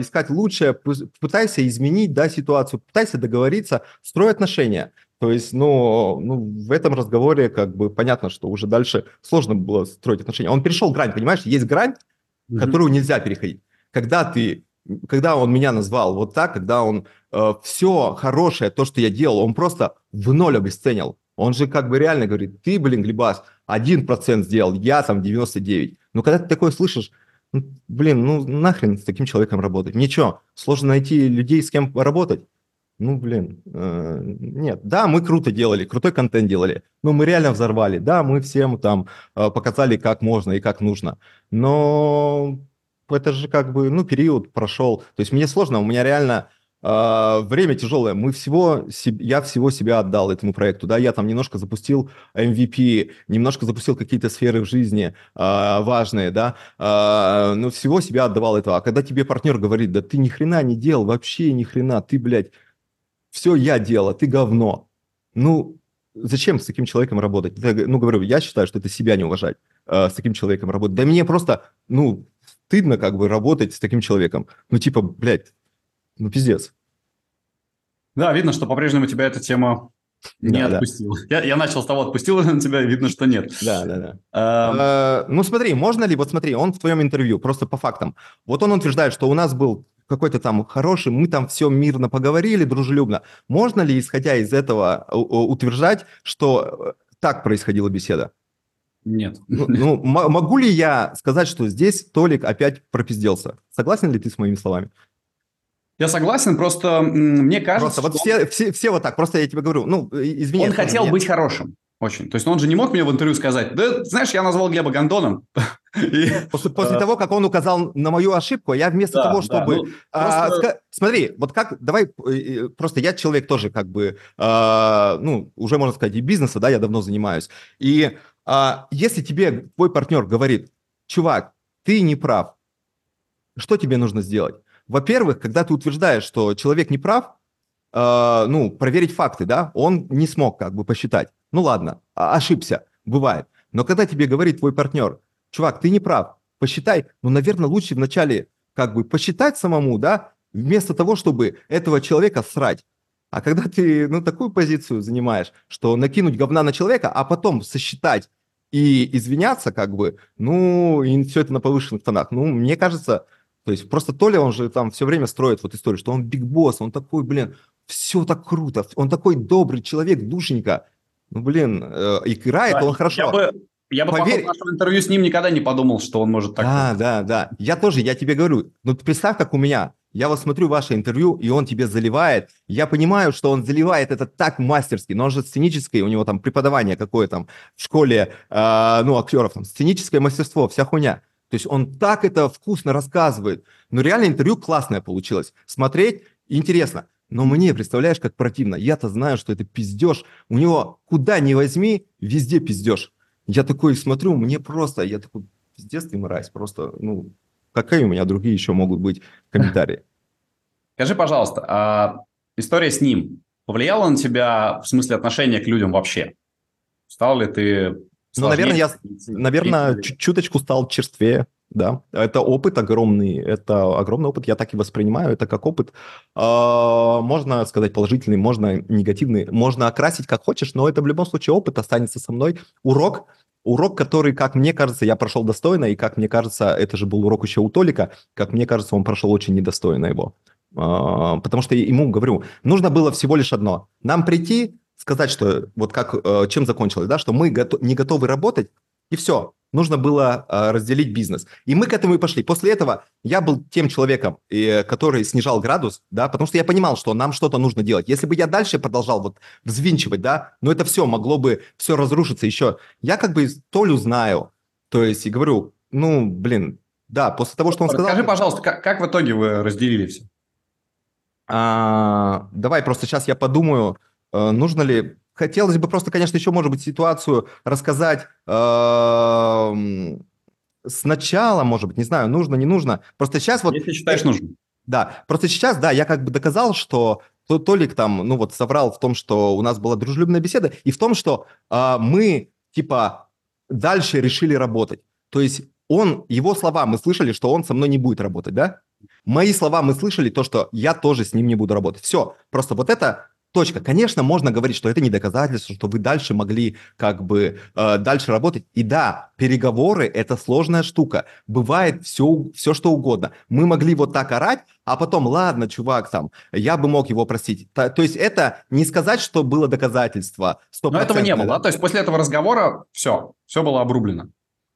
искать лучшее, пытайся изменить, да, ситуацию, пытайся договориться, строй отношения, то есть, ну, ну, в этом разговоре как бы понятно, что уже дальше сложно было строить отношения. Он перешел грань, понимаешь? Есть грань, mm-hmm. которую нельзя переходить. Когда ты, когда он меня назвал вот так, когда он э, все хорошее, то, что я делал, он просто в ноль обесценил. Он же как бы реально говорит, ты, блин, Глебас, один процент сделал, я там 99. Но когда ты такое слышишь, ну, блин, ну нахрен с таким человеком работать? Ничего, сложно найти людей, с кем работать. Ну, блин, э, нет. Да, мы круто делали, крутой контент делали, но мы реально взорвали. Да, мы всем там э, показали, как можно и как нужно. Но это же как бы, ну, период прошел. То есть мне сложно, у меня реально э, время тяжелое. Мы всего, я всего себя отдал этому проекту, да, я там немножко запустил MVP, немножко запустил какие-то сферы в жизни э, важные, да, э, но всего себя отдавал этого. А когда тебе партнер говорит, да ты ни хрена не делал, вообще ни хрена, ты, блядь, все я делал, ты говно. Ну, зачем с таким человеком работать? Ну, говорю, я считаю, что это себя не уважать, с таким человеком работать. Да мне просто, ну, стыдно как бы работать с таким человеком. Ну, типа, блядь, ну, пиздец. Да, видно, что по-прежнему тебя эта тема не да, отпустила. Да. Я, я начал с того, отпустил на тебя, видно, что нет. Да, да, да. А... ну, смотри, можно ли, вот смотри, он в твоем интервью, просто по фактам. Вот он утверждает, что у нас был какой-то там хороший, мы там все мирно поговорили, дружелюбно. Можно ли, исходя из этого, утверждать, что э, так происходила беседа? Нет. Ну, ну могу ли я сказать, что здесь Толик опять пропизделся? Согласен ли ты с моими словами? Я согласен, просто мне кажется, просто вот все, все, все вот так, просто я тебе говорю, ну, извини. Он хотел быть хорошим. Очень. То есть он же не мог мне в интервью сказать, да, знаешь, я назвал Глеба Гондоном. И, после, после а... того, как он указал на мою ошибку, я вместо да, того, чтобы... Да, ну, а, просто... Смотри, вот как, давай, э, просто я человек тоже как бы, а, ну, уже можно сказать, и бизнеса, да, я давно занимаюсь. И а, если тебе твой партнер говорит, чувак, ты не прав, что тебе нужно сделать? Во-первых, когда ты утверждаешь, что человек не прав, э, ну, проверить факты, да, он не смог как бы посчитать. Ну ладно, а, ошибся, бывает. Но когда тебе говорит твой партнер, чувак, ты не прав, посчитай, ну, наверное, лучше вначале как бы посчитать самому, да, вместо того, чтобы этого человека срать. А когда ты, ну, такую позицию занимаешь, что накинуть говна на человека, а потом сосчитать и извиняться, как бы, ну, и все это на повышенных тонах, ну, мне кажется, то есть просто Толя, он же там все время строит вот историю, что он биг босс, он такой, блин, все так круто, он такой добрый человек, душенька. Ну, блин, э, играет да, он хорошо. Я бы, я бы Поверь... по интервью с ним никогда не подумал, что он может так... Да, да, да. Я тоже, я тебе говорю, ну, представь, как у меня. Я вот смотрю ваше интервью, и он тебе заливает. Я понимаю, что он заливает это так мастерски, но он же сценическое, у него там преподавание какое там в школе, э, ну, актеров, там, сценическое мастерство, вся хуйня. То есть он так это вкусно рассказывает. Но реально интервью классное получилось. Смотреть интересно. Но мне, представляешь, как противно. Я-то знаю, что это пиздеж. У него куда ни возьми, везде пиздеж. Я такой смотрю, мне просто, я такой, пиздец ты мразь. Просто, ну, какие у меня другие еще могут быть комментарии? Скажи, пожалуйста, а история с ним повлияла на тебя в смысле отношения к людям вообще? Стал ли ты ну, наверное, я, наверное, чуточку стал черствее, да. Это опыт огромный, это огромный опыт, я так и воспринимаю это как опыт. А, можно сказать положительный, можно негативный, можно окрасить как хочешь, но это в любом случае опыт останется со мной. Урок, урок, который, как мне кажется, я прошел достойно, и как мне кажется, это же был урок еще у Толика, как мне кажется, он прошел очень недостойно его. А, потому что ему, говорю, нужно было всего лишь одно. Нам прийти, сказать, что вот как, э, чем закончилось, да, что мы не готовы работать, и все. Нужно было э, разделить бизнес. И мы к этому и пошли. После этого я был тем человеком, который снижал градус, да, потому что я понимал, что нам что-то нужно делать. Если бы я дальше продолжал вот взвинчивать, да, но это все могло бы все разрушиться еще. Я как бы Толю знаю, то есть и говорю, ну, блин, да, после того, что он Расскажи, сказал... пожалуйста, как, как в итоге вы разделили все? А, давай просто сейчас я подумаю, э, нужно ли... Хотелось бы просто, конечно, еще, может быть, ситуацию рассказать э, сначала, может быть, не знаю, нужно, не нужно. Просто сейчас вот... Если считаешь нужно. Да, просто сейчас, да, я как бы доказал, что то, Толик там, ну вот, соврал в том, что у нас была дружелюбная беседа, и в том, что э, мы, типа, дальше решили работать. То есть он, его слова, мы слышали, что он со мной не будет работать, да? Мои слова мы слышали, то, что я тоже с ним не буду работать. Все, просто вот это точка. Конечно, можно говорить, что это не доказательство, что вы дальше могли как бы э, дальше работать. И да, переговоры – это сложная штука. Бывает все, все, что угодно. Мы могли вот так орать, а потом, ладно, чувак, там, я бы мог его простить. То, то есть это не сказать, что было доказательство. Но этого не было, да? То есть после этого разговора все, все было обрублено.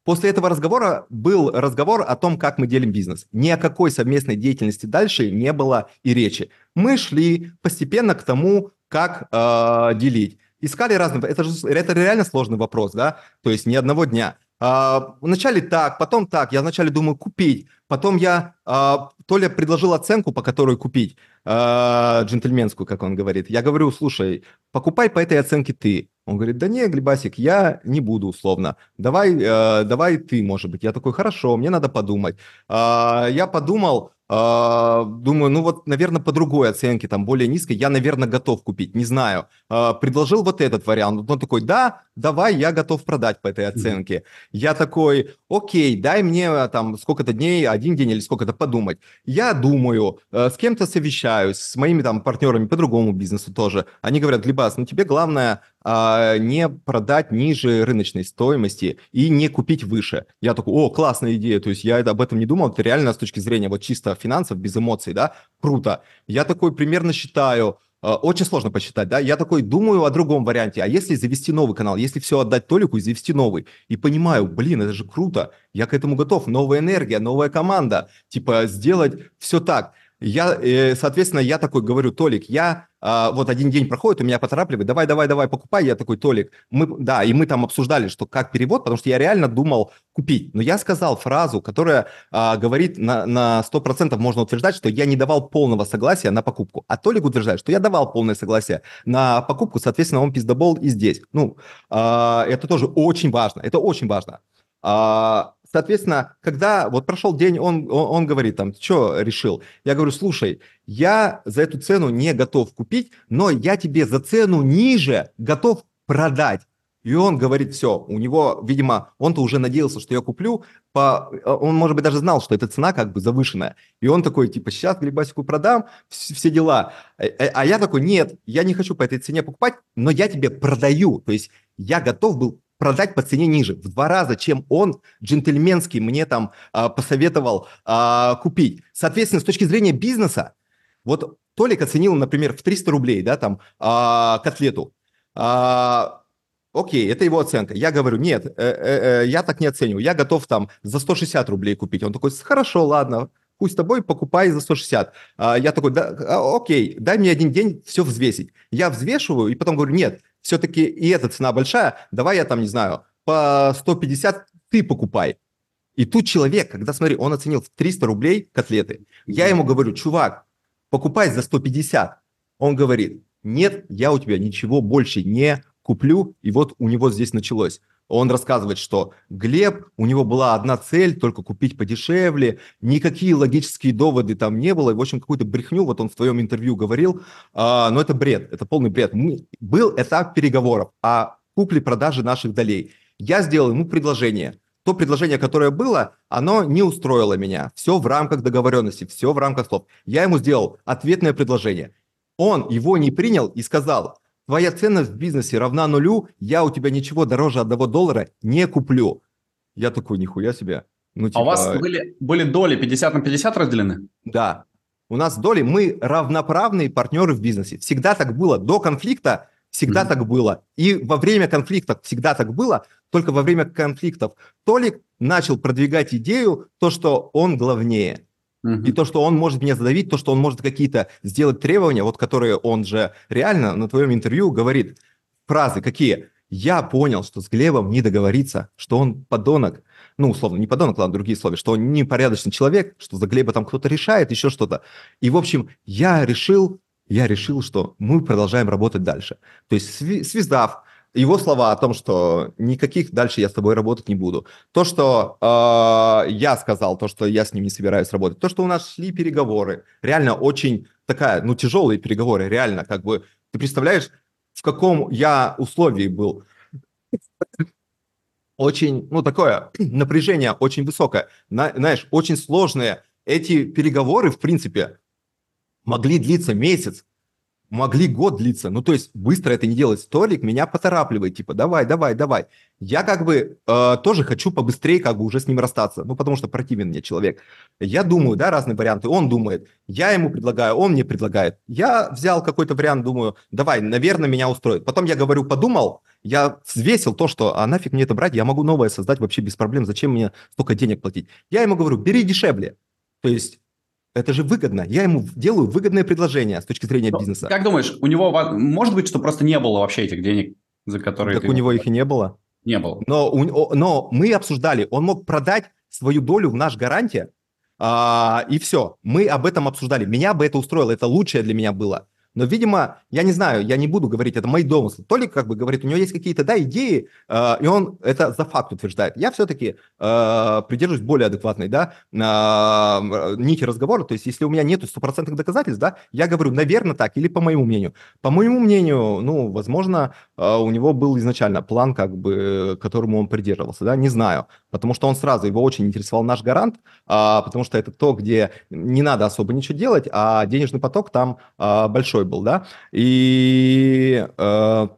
После этого разговора был разговор о том, как мы делим бизнес. Ни о какой совместной деятельности дальше не было и речи. Мы шли постепенно к тому, как э, делить. Искали разные... Это же это реально сложный вопрос, да? То есть ни одного дня. Э, вначале так, потом так. Я вначале думаю купить. Потом я... Э, Толя предложил оценку, по которой купить. Э, джентльменскую, как он говорит. Я говорю, слушай, покупай по этой оценке ты. Он говорит, да не, Глебасик, я не буду условно. Давай, э, давай ты, может быть. Я такой, хорошо, мне надо подумать. Э, я подумал, э, думаю, ну вот, наверное, по другой оценке, там, более низкой, я, наверное, готов купить, не знаю. Э, предложил вот этот вариант. Он такой, да, давай, я готов продать по этой оценке. Я такой, окей, дай мне там сколько-то дней, один день или сколько-то подумать. Я думаю, э, с кем-то совещаюсь, с моими там партнерами по другому бизнесу тоже. Они говорят, Глебас, ну тебе главное а, не продать ниже рыночной стоимости и не купить выше. Я такой, о, классная идея, то есть я об этом не думал, это реально с точки зрения вот чисто финансов, без эмоций, да, круто. Я такой примерно считаю, а, очень сложно посчитать, да, я такой думаю о другом варианте, а если завести новый канал, если все отдать Толику и завести новый, и понимаю, блин, это же круто, я к этому готов, новая энергия, новая команда, типа сделать все так – я, э, соответственно, я такой говорю, Толик, я а, вот один день проходит, у меня поторапливает, давай, давай, давай, покупай. Я такой, Толик, мы, да, и мы там обсуждали, что как перевод, потому что я реально думал купить. Но я сказал фразу, которая а, говорит на, на 100% можно утверждать, что я не давал полного согласия на покупку. А Толик утверждает, что я давал полное согласие на покупку, соответственно, он пиздобол и здесь. Ну, а, это тоже очень важно, это очень важно. А, Соответственно, когда вот прошел день, он, он, он говорит там, что решил? Я говорю, слушай, я за эту цену не готов купить, но я тебе за цену ниже готов продать. И он говорит, все, у него, видимо, он-то уже надеялся, что я куплю, по... он, может быть, даже знал, что эта цена как бы завышенная. И он такой, типа, сейчас Глебасику продам, все дела. А, а, а я такой, нет, я не хочу по этой цене покупать, но я тебе продаю. То есть я готов был продать по цене ниже, в два раза, чем он джентльменский мне там а, посоветовал а, купить. Соответственно, с точки зрения бизнеса, вот Толик оценил, например, в 300 рублей, да, там, а, котлету. А, окей, это его оценка. Я говорю, нет, э, э, э, я так не оцениваю, я готов там за 160 рублей купить. Он такой, хорошо, ладно, пусть с тобой покупай за 160. А, я такой, да, а, окей, дай мне один день все взвесить. Я взвешиваю и потом говорю, нет, все-таки и эта цена большая, давай я там, не знаю, по 150 ты покупай. И тут человек, когда, смотри, он оценил в 300 рублей котлеты, я ему говорю, чувак, покупай за 150. Он говорит, нет, я у тебя ничего больше не куплю, и вот у него здесь началось. Он рассказывает, что Глеб, у него была одна цель, только купить подешевле, никакие логические доводы там не было, и, в общем, какую-то брехню, вот он в твоем интервью говорил, а, но это бред, это полный бред. Мы, был этап переговоров о купле-продаже наших долей. Я сделал ему предложение. То предложение, которое было, оно не устроило меня. Все в рамках договоренности, все в рамках слов. Я ему сделал ответное предложение. Он его не принял и сказал, твоя ценность в бизнесе равна нулю, я у тебя ничего дороже одного доллара не куплю. Я такой, нихуя себе. Ну, типа... А у вас типа, были, были доли 50 на 50 разделены? Да. У нас доли, мы равноправные партнеры в бизнесе. Всегда так было. До конфликта Всегда Мгм. так было. И во время конфликтов всегда так было. Только во время конфликтов Толик начал продвигать идею, то, что он главнее. И то, что он может меня задавить, то, что он может какие-то сделать требования, вот которые он же реально на твоем интервью говорит. Фразы какие? Я понял, что с Глебом не договориться, что он подонок. Ну, условно, не подонок, ладно, другие слова, что он непорядочный человек, что за Глеба там кто-то решает, еще что-то. И, в общем, я решил, я решил, что мы продолжаем работать дальше. То есть, связав его слова о том, что никаких дальше я с тобой работать не буду. То, что э, я сказал, то, что я с ним не собираюсь работать. То, что у нас шли переговоры. Реально очень такая, ну, тяжелые переговоры, реально, как бы, ты представляешь, в каком я условии был. Очень, ну, такое напряжение очень высокое. На- знаешь, очень сложные. Эти переговоры, в принципе, могли длиться месяц, могли год длиться. Ну, то есть быстро это не делать. Столик меня поторапливает, типа, давай, давай, давай. Я как бы э, тоже хочу побыстрее как бы уже с ним расстаться, ну, потому что противен мне человек. Я думаю, да, разные варианты. Он думает, я ему предлагаю, он мне предлагает. Я взял какой-то вариант, думаю, давай, наверное, меня устроит. Потом я говорю, подумал, я взвесил то, что, а нафиг мне это брать, я могу новое создать вообще без проблем, зачем мне столько денег платить? Я ему говорю, бери дешевле. То есть это же выгодно. Я ему делаю выгодное предложение с точки зрения Ну, бизнеса. Как думаешь, у него может быть, что просто не было вообще этих денег, за которые Так ты- у него их и не было. не было? Но, у- но мы обсуждали, он мог продать свою долю в наш гарантия, а, и все. Мы об этом обсуждали. Меня бы это устроило, это лучшее для меня было. Но, видимо, я не знаю, я не буду говорить, это мои домыслы. Толик как бы говорит, у него есть какие-то, да, идеи, э, и он это за факт утверждает. Я все-таки э, придерживаюсь более адекватной, да, э, нити разговора. То есть, если у меня нету стопроцентных доказательств, да, я говорю, наверное, так, или по моему мнению. По моему мнению, ну, возможно, э, у него был изначально план, как бы, которому он придерживался, да, не знаю. Потому что он сразу, его очень интересовал наш гарант, а, потому что это то, где не надо особо ничего делать, а денежный поток там а, большой был, да. И, э,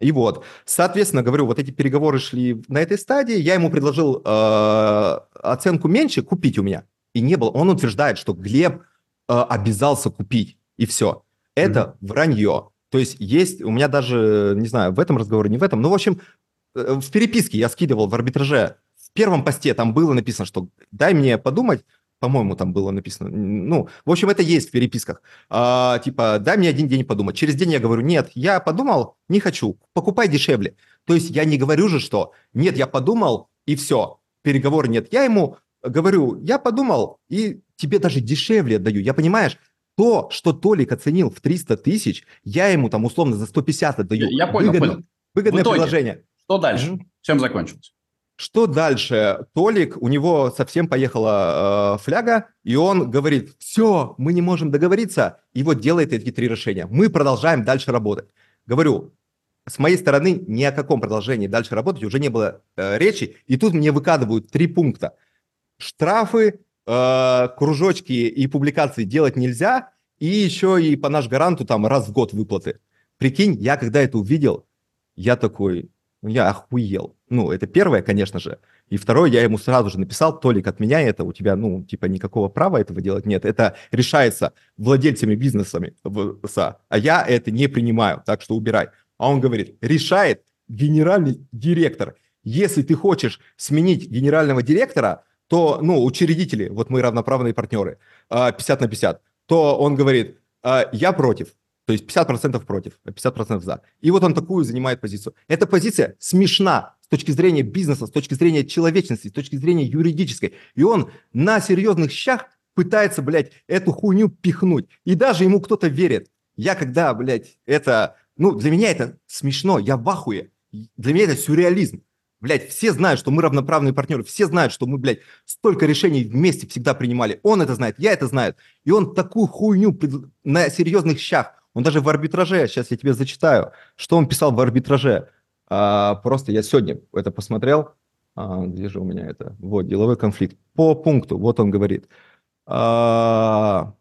и вот, соответственно, говорю, вот эти переговоры шли на этой стадии, я ему предложил э, оценку меньше купить у меня, и не было. Он утверждает, что Глеб э, обязался купить, и все. Это вранье. То есть есть, у меня даже, не знаю, в этом разговоре, не в этом, ну, в общем, э, в переписке я скидывал в арбитраже, в первом посте там было написано, что дай мне подумать, по-моему, там было написано. Ну, в общем, это есть в переписках. А, типа, дай мне один день подумать. Через день я говорю, нет, я подумал, не хочу, покупай дешевле. То есть я не говорю же, что нет, я подумал, и все, переговоры нет. Я ему говорю, я подумал, и тебе даже дешевле отдаю. Я понимаешь, то, что Толик оценил в 300 тысяч, я ему там условно за 150 отдаю. Я- понял, Выгодно- понял. Выгодное итоге. предложение. Что дальше? Чем закончилось? Что дальше? Толик, у него совсем поехала э, фляга, и он говорит, все, мы не можем договориться, и вот делает эти три решения. Мы продолжаем дальше работать. Говорю, с моей стороны ни о каком продолжении дальше работать уже не было э, речи, и тут мне выкадывают три пункта. Штрафы, э, кружочки и публикации делать нельзя, и еще и по наш гаранту там раз в год выплаты. Прикинь, я когда это увидел, я такой, я охуел. Ну, это первое, конечно же. И второе, я ему сразу же написал, Толик, отменяй это, у тебя, ну, типа, никакого права этого делать нет. Это решается владельцами бизнесами, а я это не принимаю, так что убирай. А он говорит, решает генеральный директор. Если ты хочешь сменить генерального директора, то, ну, учредители, вот мы равноправные партнеры, а, 50 на 50, то он говорит, а, я против. То есть 50% против, а 50% за. И вот он такую занимает позицию. Эта позиция смешна с точки зрения бизнеса, с точки зрения человечности, с точки зрения юридической. И он на серьезных щах пытается, блядь, эту хуйню пихнуть. И даже ему кто-то верит. Я когда, блядь, это... Ну, для меня это смешно, я в ахуе. Для меня это сюрреализм. Блядь, все знают, что мы равноправные партнеры, все знают, что мы, блядь, столько решений вместе всегда принимали. Он это знает, я это знаю. И он такую хуйню на серьезных щах. Он даже в арбитраже, сейчас я тебе зачитаю, что он писал в арбитраже. А, просто я сегодня это посмотрел. А, где же у меня это? Вот, деловой конфликт. По пункту, вот он говорит. А,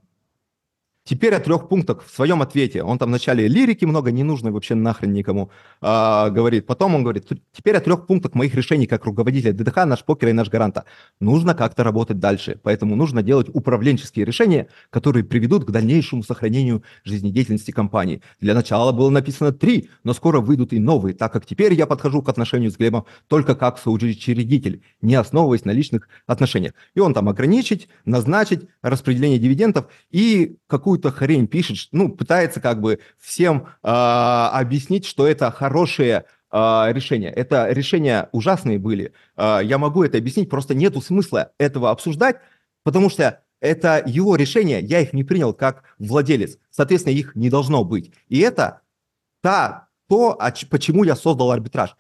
Теперь о трех пунктах в своем ответе. Он там вначале лирики много, не нужно вообще нахрен никому, а, говорит. Потом он говорит, теперь о трех пунктах моих решений как руководителя ДДХ, наш покер и наш гаранта. Нужно как-то работать дальше, поэтому нужно делать управленческие решения, которые приведут к дальнейшему сохранению жизнедеятельности компании. Для начала было написано три, но скоро выйдут и новые, так как теперь я подхожу к отношению с Глебом только как соучредитель, не основываясь на личных отношениях. И он там ограничить, назначить распределение дивидендов и какую какую-то хрень пишет, ну, пытается как бы всем э, объяснить, что это хорошее э, решение. Это решения ужасные были. Э, я могу это объяснить, просто нету смысла этого обсуждать, потому что это его решение, я их не принял как владелец. Соответственно, их не должно быть. И это та, то, почему я создал арбитраж.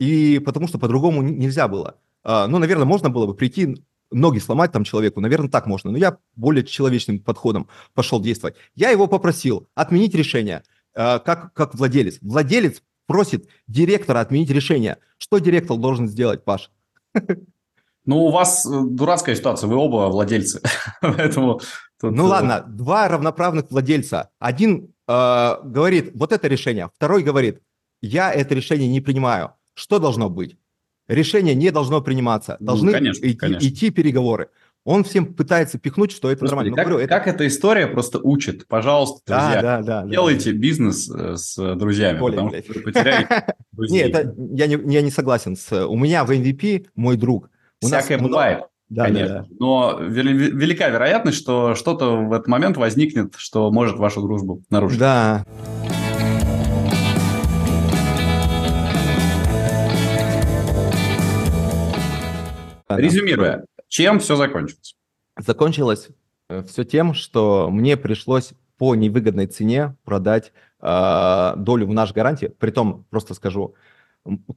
И потому что по-другому нельзя было. Ну, наверное, можно было бы прийти ноги сломать там человеку, наверное, так можно. Но я более человечным подходом пошел действовать. Я его попросил отменить решение, э, как, как владелец. Владелец просит директора отменить решение. Что директор должен сделать, Паш? Ну, у вас э, дурацкая ситуация, вы оба владельцы, поэтому... Тут... Ну э, ладно, два равноправных владельца. Один э, говорит, вот это решение, второй говорит, я это решение не принимаю. Что должно быть? Решение не должно приниматься. Ну, Должны ну, конечно, идти, конечно. идти переговоры. Он всем пытается пихнуть, что это Господи, нормально. Как, говорю, это... как эта история просто учит? Пожалуйста, друзья, да, да, да, делайте да. бизнес э, с друзьями, Более, потому блядь. что вы потеряете друзей. Нет, это, я, не, я не согласен. С, у меня в MVP мой друг. У Всякое нас бывает. Да, Конечно. Да, да. Но велика вероятность, что что-то в этот момент возникнет, что может вашу дружбу нарушить. Да. Резюмируя, чем все закончилось? Закончилось э, все тем, что мне пришлось по невыгодной цене продать э, долю в наш гарантии. Притом, просто скажу,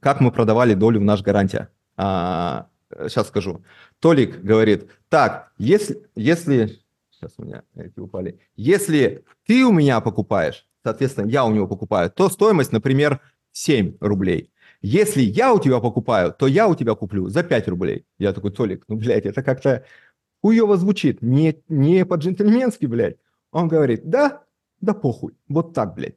как мы продавали долю в наш гарантия. А, сейчас скажу. Толик говорит, так, если, если, сейчас у меня эти упали, если ты у меня покупаешь, соответственно, я у него покупаю, то стоимость, например, 7 рублей. Если я у тебя покупаю, то я у тебя куплю за 5 рублей. Я такой, Толик, ну, блядь, это как-то хуево звучит, не, не по-джентльменски, блядь. Он говорит, да, да похуй, вот так, блядь.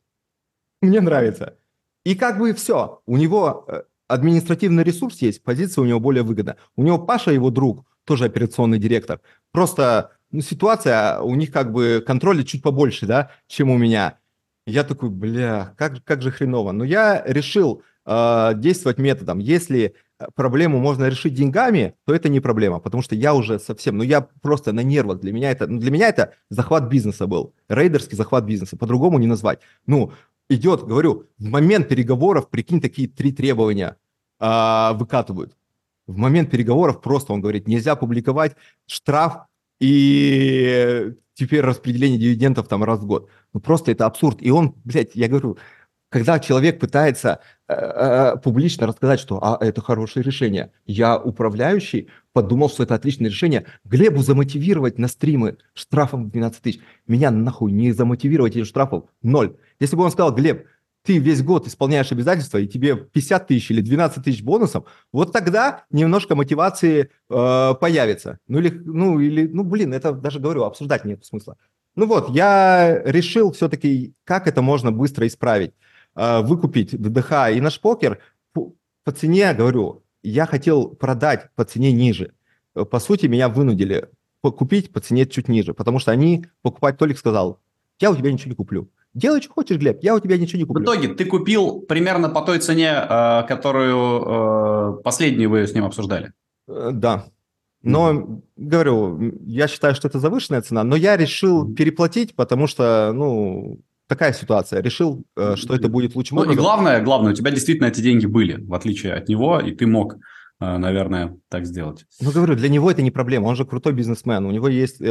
Мне нравится. И как бы все, у него э, административный ресурс есть, позиция у него более выгодна. У него Паша, его друг, тоже операционный директор. Просто ну, ситуация, у них как бы контроля чуть побольше, да, чем у меня. Я такой, бля, как, как же хреново. Но я решил э, действовать методом. Если э, проблему можно решить деньгами, то это не проблема, потому что я уже совсем, ну я просто на нервах. Для меня это, ну, для меня это захват бизнеса был, рейдерский захват бизнеса, по-другому не назвать. Ну, идет, говорю, в момент переговоров, прикинь, такие три требования э, выкатывают. В момент переговоров просто он говорит, нельзя публиковать штраф и теперь распределение дивидендов там раз в год. Ну просто это абсурд. И он, блядь, я говорю, когда человек пытается э, э, публично рассказать, что а, это хорошее решение, я управляющий, подумал, что это отличное решение, Глебу замотивировать на стримы штрафом 12 тысяч. Меня нахуй не замотивировать этим штрафом ноль. Если бы он сказал, Глеб, ты весь год исполняешь обязательства, и тебе 50 тысяч или 12 тысяч бонусов, вот тогда немножко мотивации э, появится. Ну или, ну или, ну блин, это даже говорю, обсуждать нет смысла. Ну вот, я решил все-таки, как это можно быстро исправить. Э, выкупить ДДХ и наш покер по, цене, говорю, я хотел продать по цене ниже. Э, по сути, меня вынудили купить по цене чуть ниже, потому что они, покупать Толик сказал, я у тебя ничего не куплю. Делай, что хочешь, Глеб, я у тебя ничего не куплю. В итоге ты купил примерно по той цене, э, которую последнюю вы с ним обсуждали? Да. Но, mm-hmm. говорю, я считаю, что это завышенная цена, но я решил переплатить, потому что, ну, такая ситуация. Решил, э, что это будет лучшим ну, образом. И главное, главное, у тебя действительно эти деньги были, в отличие от него, и ты мог э, наверное, так сделать. Ну, говорю, для него это не проблема, он же крутой бизнесмен, у него есть, э,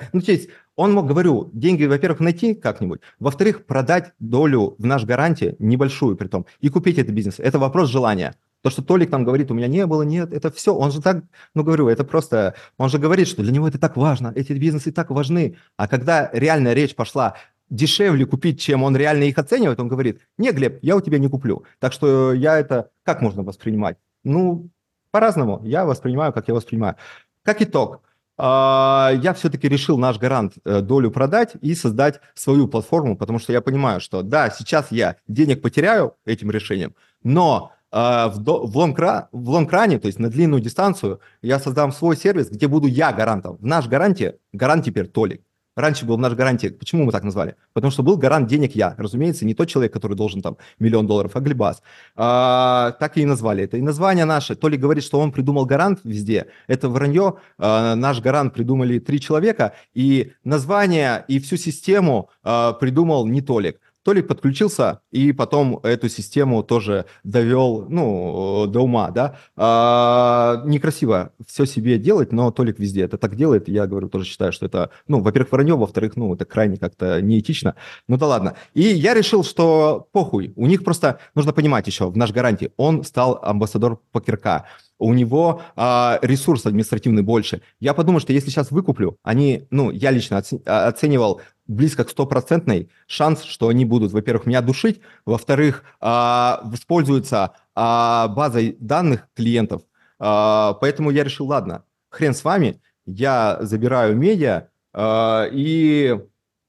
э, ну, то есть он мог, говорю, деньги, во-первых, найти как-нибудь, во-вторых, продать долю в наш гарантии, небольшую при том, и купить этот бизнес. Это вопрос желания. То, что Толик там говорит, у меня не было, нет, это все, он же так, ну, говорю, это просто, он же говорит, что для него это так важно, эти бизнесы так важны. А когда реальная речь пошла дешевле купить, чем он реально их оценивает, он говорит, не, Глеб, я у тебя не куплю. Так что я это как можно воспринимать? Ну, по-разному. Я воспринимаю, как я воспринимаю. Как итог, а, я все-таки решил наш гарант э, долю продать и создать свою платформу, потому что я понимаю, что да, сейчас я денег потеряю этим решением, но а, в, в, лонгра, в лонгране, то есть на длинную дистанцию, я создам свой сервис, где буду я гарантом. В наш гаранте, гарант теперь Толик. Раньше был наш гарантия. Почему мы так назвали? Потому что был гарант денег я. Разумеется, не тот человек, который должен там миллион долларов, а Глебас. А, так и назвали это. И название наше. То ли говорит, что он придумал гарант везде. Это вранье. А, наш гарант придумали три человека. И название, и всю систему а, придумал не Толик. Толик подключился и потом эту систему тоже довел, ну, до ума, да. А, некрасиво все себе делать, но Толик везде это так делает. Я говорю, тоже считаю, что это, ну, во-первых, вранье, во-вторых, ну, это крайне как-то неэтично. Ну да ладно. И я решил, что похуй. У них просто нужно понимать еще, в наш гарантии, он стал амбассадор покерка у него а, ресурс административный больше. Я подумал, что если сейчас выкуплю, они, ну, я лично оценивал близко к стопроцентный шанс, что они будут, во-первых, меня душить, во-вторых, а, воспользуются а, базой данных клиентов. А, поэтому я решил, ладно, хрен с вами, я забираю медиа а, и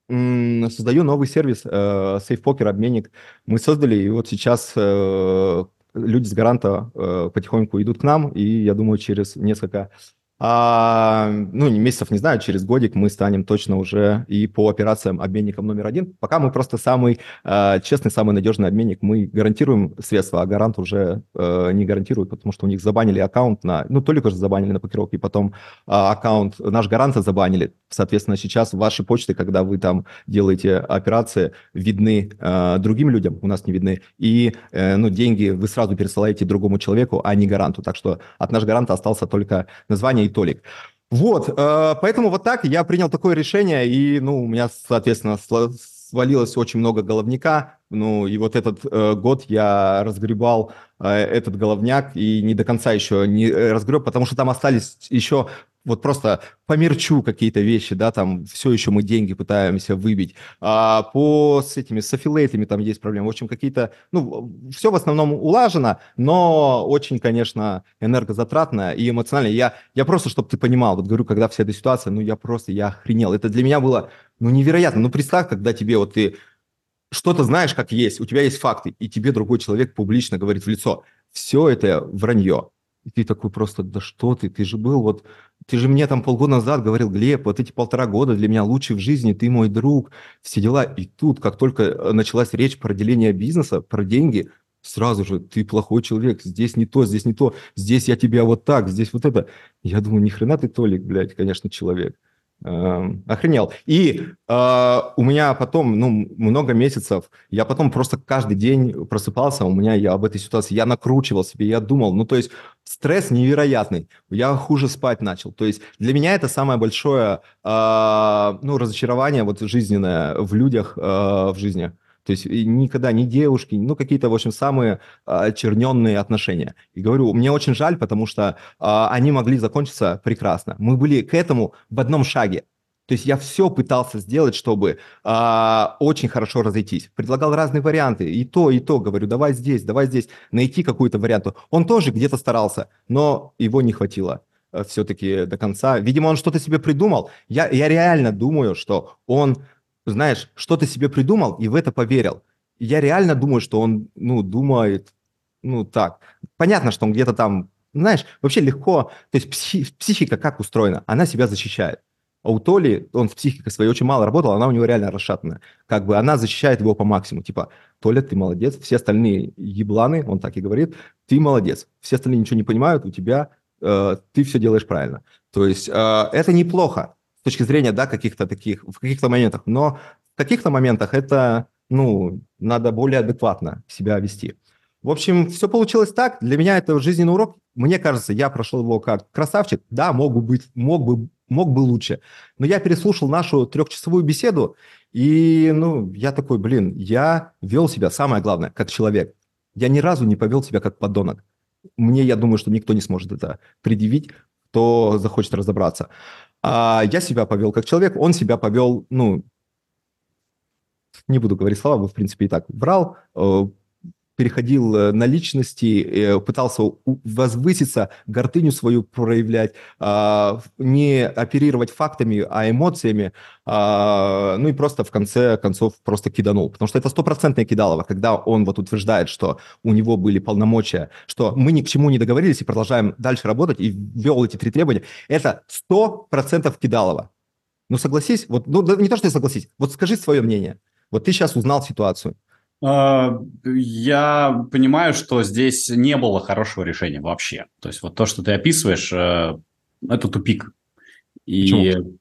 м, создаю новый сервис э, SafePoker обменник. Мы создали, и вот сейчас э, люди с гаранта э, потихоньку идут к нам, и я думаю, через несколько а, ну, не месяцев, не знаю, через годик мы станем точно уже и по операциям обменником номер один. Пока мы просто самый э, честный, самый надежный обменник. Мы гарантируем средства, а гарант уже э, не гарантирует, потому что у них забанили аккаунт на... Ну, только же забанили на покеровке, потом э, аккаунт наш гаранта забанили. Соответственно, сейчас ваши почты, когда вы там делаете операции, видны э, другим людям, у нас не видны. И, э, ну, деньги вы сразу пересылаете другому человеку, а не гаранту. Так что от наш гаранта остался только название и Толик. Вот, э, поэтому вот так я принял такое решение, и, ну, у меня, соответственно, свалилось очень много головника, ну, и вот этот э, год я разгребал э, этот головняк и не до конца еще не разгреб, потому что там остались еще вот просто по мерчу какие-то вещи, да, там все еще мы деньги пытаемся выбить. А по с этими, с аффилейтами там есть проблемы. В общем, какие-то, ну, все в основном улажено, но очень, конечно, энергозатратно и эмоционально. Я, я просто, чтобы ты понимал, вот говорю, когда вся эта ситуация, ну, я просто, я охренел. Это для меня было, ну, невероятно. Ну, представь, когда тебе вот ты что-то знаешь, как есть, у тебя есть факты, и тебе другой человек публично говорит в лицо, все это вранье. И ты такой просто, да что ты, ты же был вот, ты же мне там полгода назад говорил, Глеб, вот эти полтора года для меня лучше в жизни, ты мой друг, все дела. И тут, как только э, началась речь про деление бизнеса, про деньги, сразу же, ты плохой человек, здесь не то, здесь не то, здесь я тебя вот так, здесь вот это. Я думаю, ни хрена ты, Толик, блядь, конечно, человек. Эм, охренел. И э, у меня потом, ну, много месяцев, я потом просто каждый день просыпался, у меня я об этой ситуации, я накручивал себе, я думал, ну, то есть стресс невероятный, я хуже спать начал. То есть для меня это самое большое, э, ну, разочарование вот жизненное в людях, э, в жизни. То есть никогда ни девушки, ну, какие-то, в общем, самые очерненные отношения. И говорю, мне очень жаль, потому что а, они могли закончиться прекрасно. Мы были к этому в одном шаге. То есть я все пытался сделать, чтобы а, очень хорошо разойтись. Предлагал разные варианты. И то, и то. Говорю, давай здесь, давай здесь. Найти какую-то варианту. Он тоже где-то старался, но его не хватило э, все-таки до конца. Видимо, он что-то себе придумал. Я, я реально думаю, что он знаешь, что-то себе придумал и в это поверил. я реально думаю, что он, ну, думает, ну, так. Понятно, что он где-то там, знаешь, вообще легко, то есть психи, психика как устроена, она себя защищает. А у Толи, он с психикой своей очень мало работал, она у него реально расшатанная. Как бы она защищает его по максимуму. Типа, Толя, ты молодец, все остальные ебланы, он так и говорит, ты молодец. Все остальные ничего не понимают, у тебя, э, ты все делаешь правильно. То есть э, это неплохо точки зрения, да, каких-то таких, в каких-то моментах, но в каких-то моментах это, ну, надо более адекватно себя вести. В общем, все получилось так. Для меня это жизненный урок. Мне кажется, я прошел его как красавчик. Да, мог бы быть, мог бы, мог бы лучше. Но я переслушал нашу трехчасовую беседу, и, ну, я такой, блин, я вел себя, самое главное, как человек. Я ни разу не повел себя как подонок. Мне, я думаю, что никто не сможет это предъявить, кто захочет разобраться. А я себя повел как человек, он себя повел, ну, не буду говорить слова, вы, в принципе, и так брал, э, переходил э, на личности, э, пытался возвыситься, гордыню свою проявлять, а, не оперировать фактами, а эмоциями, а, ну и просто в конце концов просто киданул. Потому что это стопроцентное кидалово, когда он вот утверждает, что у него были полномочия, что мы ни к чему не договорились и продолжаем дальше работать, и ввел эти три требования, это сто процентов кидалово. Ну согласись, вот, ну не то, что согласись, вот скажи свое мнение. Вот ты сейчас узнал ситуацию. А, я понимаю, что здесь не было хорошего решения вообще. То есть вот то, что ты описываешь, э, это тупик. И почему?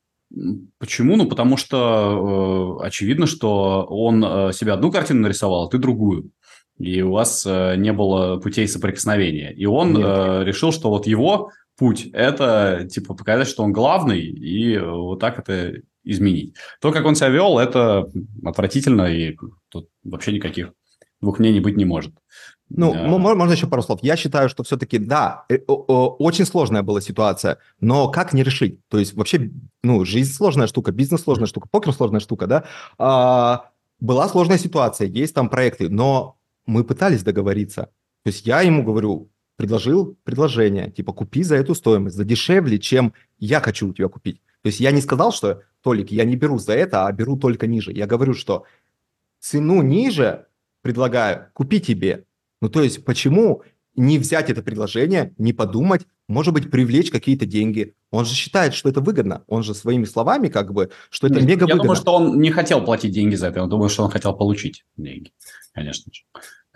Почему? Ну, потому что э, очевидно, что он э, себе одну картину нарисовал, а ты другую. И у вас не было путей соприкосновения. И он Нет. решил, что вот его путь – это типа показать, что он главный, и вот так это изменить. То, как он себя вел, это отвратительно, и тут вообще никаких двух мнений быть не может. Ну, да. можно еще пару слов. Я считаю, что все-таки, да, э, очень сложная была ситуация, но как не решить? То есть вообще, ну, жизнь сложная штука, бизнес сложная штука, покер сложная штука, да? А, была сложная ситуация, есть там проекты, но мы пытались договориться. То есть я ему говорю, предложил предложение, типа, купи за эту стоимость, за дешевле, чем я хочу у тебя купить. То есть я не сказал, что, Толик, я не беру за это, а беру только ниже. Я говорю, что цену ниже предлагаю, купи тебе. Ну, то есть почему не взять это предложение, не подумать, может быть, привлечь какие-то деньги. Он же считает, что это выгодно. Он же своими словами как бы, что это Нет, мега выгодно. Я думаю, что он не хотел платить деньги за это. Я думаю, что он хотел получить деньги, конечно же.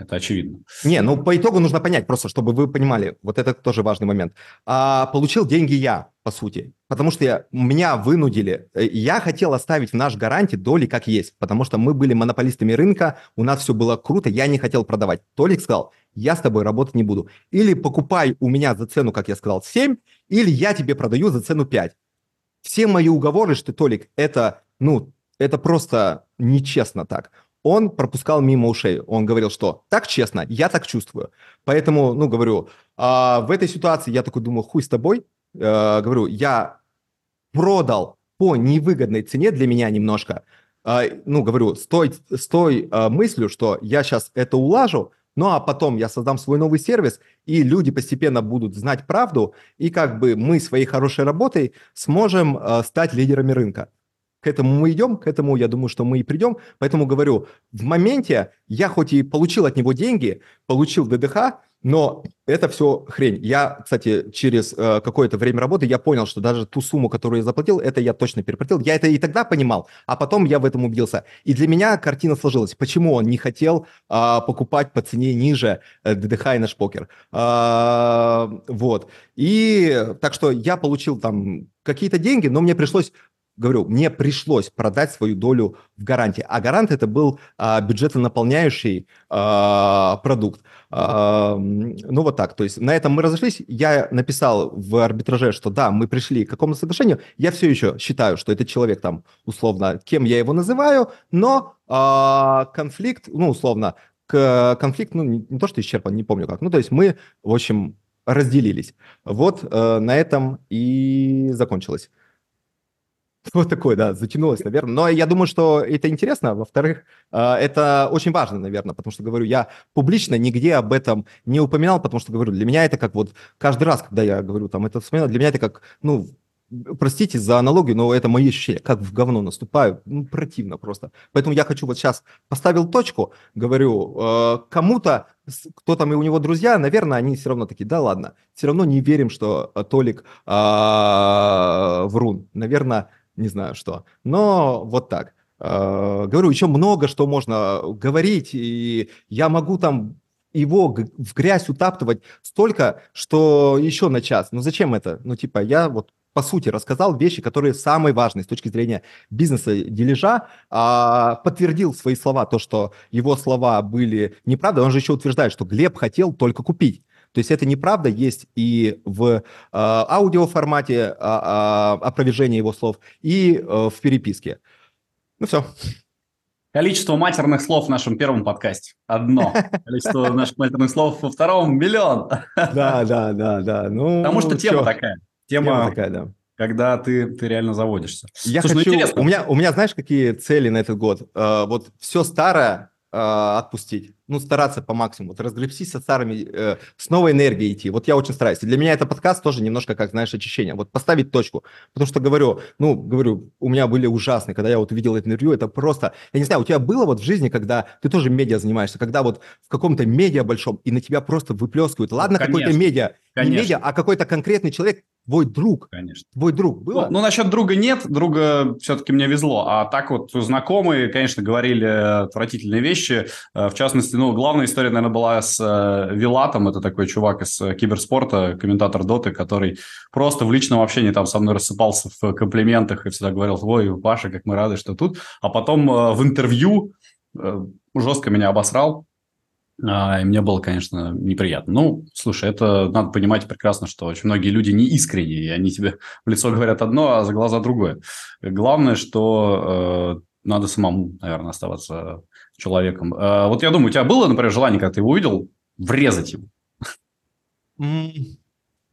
Это очевидно. Не, ну по итогу нужно понять, просто чтобы вы понимали, вот это тоже важный момент. А, получил деньги я, по сути, потому что я, меня вынудили. Э, я хотел оставить в наш гаранте доли как есть, потому что мы были монополистами рынка, у нас все было круто, я не хотел продавать. Толик сказал, я с тобой работать не буду. Или покупай у меня за цену, как я сказал, 7, или я тебе продаю за цену 5. Все мои уговоры, что, Толик, это, ну, это просто нечестно так он пропускал мимо ушей. Он говорил, что так честно, я так чувствую. Поэтому, ну, говорю, а, в этой ситуации я такой думаю, хуй с тобой. А, говорю, я продал по невыгодной цене для меня немножко. А, ну, говорю, с той, с той а, мыслью, что я сейчас это улажу, ну а потом я создам свой новый сервис, и люди постепенно будут знать правду, и как бы мы своей хорошей работой сможем а, стать лидерами рынка к этому мы идем, к этому, я думаю, что мы и придем. Поэтому говорю, в моменте я хоть и получил от него деньги, получил ДДХ, но это все хрень. Я, кстати, через э, какое-то время работы я понял, что даже ту сумму, которую я заплатил, это я точно переплатил. Я это и тогда понимал, а потом я в этом убедился. И для меня картина сложилась. Почему он не хотел э, покупать по цене ниже э, ДДХ и наш покер? Э, вот. И так что я получил там какие-то деньги, но мне пришлось говорю, мне пришлось продать свою долю в гаранте. А гарант это был а, бюджетонаполняющий а, продукт. А, ну вот так. То есть на этом мы разошлись. Я написал в арбитраже, что да, мы пришли к какому-то соглашению. Я все еще считаю, что этот человек там, условно, кем я его называю, но а, конфликт, ну, условно, к, конфликт, ну, не, не то, что исчерпан, не помню как. Ну, то есть мы, в общем, разделились. Вот э, на этом и закончилось. Вот такое, да, затянулось, наверное. Но я думаю, что это интересно. Во-вторых, а, это очень важно, наверное, потому что, говорю, я публично нигде об этом не упоминал, потому что, говорю, для меня это как вот каждый раз, когда я говорю там это вспоминал, для меня это как, ну, простите за аналогию, но это мои ощущения, как в говно наступаю, ну, противно просто. Поэтому я хочу вот сейчас поставил точку, говорю, э, кому-то, кто там и у него друзья, наверное, они все равно такие, да ладно, все равно не верим, что Толик э, врун. Наверное, не знаю что. Но вот так. А, говорю, еще много что можно говорить, и я могу там его в грязь утаптывать столько, что еще на час. Ну зачем это? Ну типа я вот по сути рассказал вещи, которые самые важные с точки зрения бизнеса дележа, а, подтвердил свои слова, то, что его слова были неправда. Он же еще утверждает, что Глеб хотел только купить. То есть это неправда есть и в э, аудиоформате э, опровержения его слов, и э, в переписке. Ну все. Количество матерных слов в нашем первом подкасте – одно. Количество наших матерных слов во втором – миллион. Да, да, да, да. Ну, Потому что тема такая. Тема, тема такая, да. Когда ты, ты реально заводишься. Я Слушай, ну хочу... Ну, у, меня, у меня, знаешь, какие цели на этот год? Uh, вот все старое э, отпустить. Ну, стараться по максимуму. Вот разгребсись со старыми, э, с новой энергией идти. Вот я очень стараюсь. И для меня это подкаст тоже немножко как, знаешь, очищение. Вот поставить точку. Потому что говорю, ну, говорю, у меня были ужасные, когда я вот увидел это интервью, это просто, я не знаю, у тебя было вот в жизни, когда ты тоже медиа занимаешься, когда вот в каком-то медиа большом, и на тебя просто выплескивают. Ладно, Ну, какой-то медиа, Конечно. не медиа, а какой-то конкретный человек, твой друг. Конечно. Твой друг было? Ну, ну, насчет друга нет, друга все-таки мне везло. А так вот знакомые, конечно, говорили отвратительные вещи. Э, В частности, ну, главная история, наверное, была с э, Вилатом. Это такой чувак из э, киберспорта, комментатор Доты, который просто в личном общении там со мной рассыпался в комплиментах и всегда говорил, ой, Паша, как мы рады, что тут. А потом э, в интервью э, жестко меня обосрал. А, И мне было, конечно, неприятно. Ну, слушай, это надо понимать прекрасно, что очень многие люди не искренние, и они тебе в лицо говорят одно, а за глаза другое. Главное, что э, надо самому, наверное, оставаться человеком. Э, вот я думаю, у тебя было, например, желание, когда ты его увидел, врезать ему?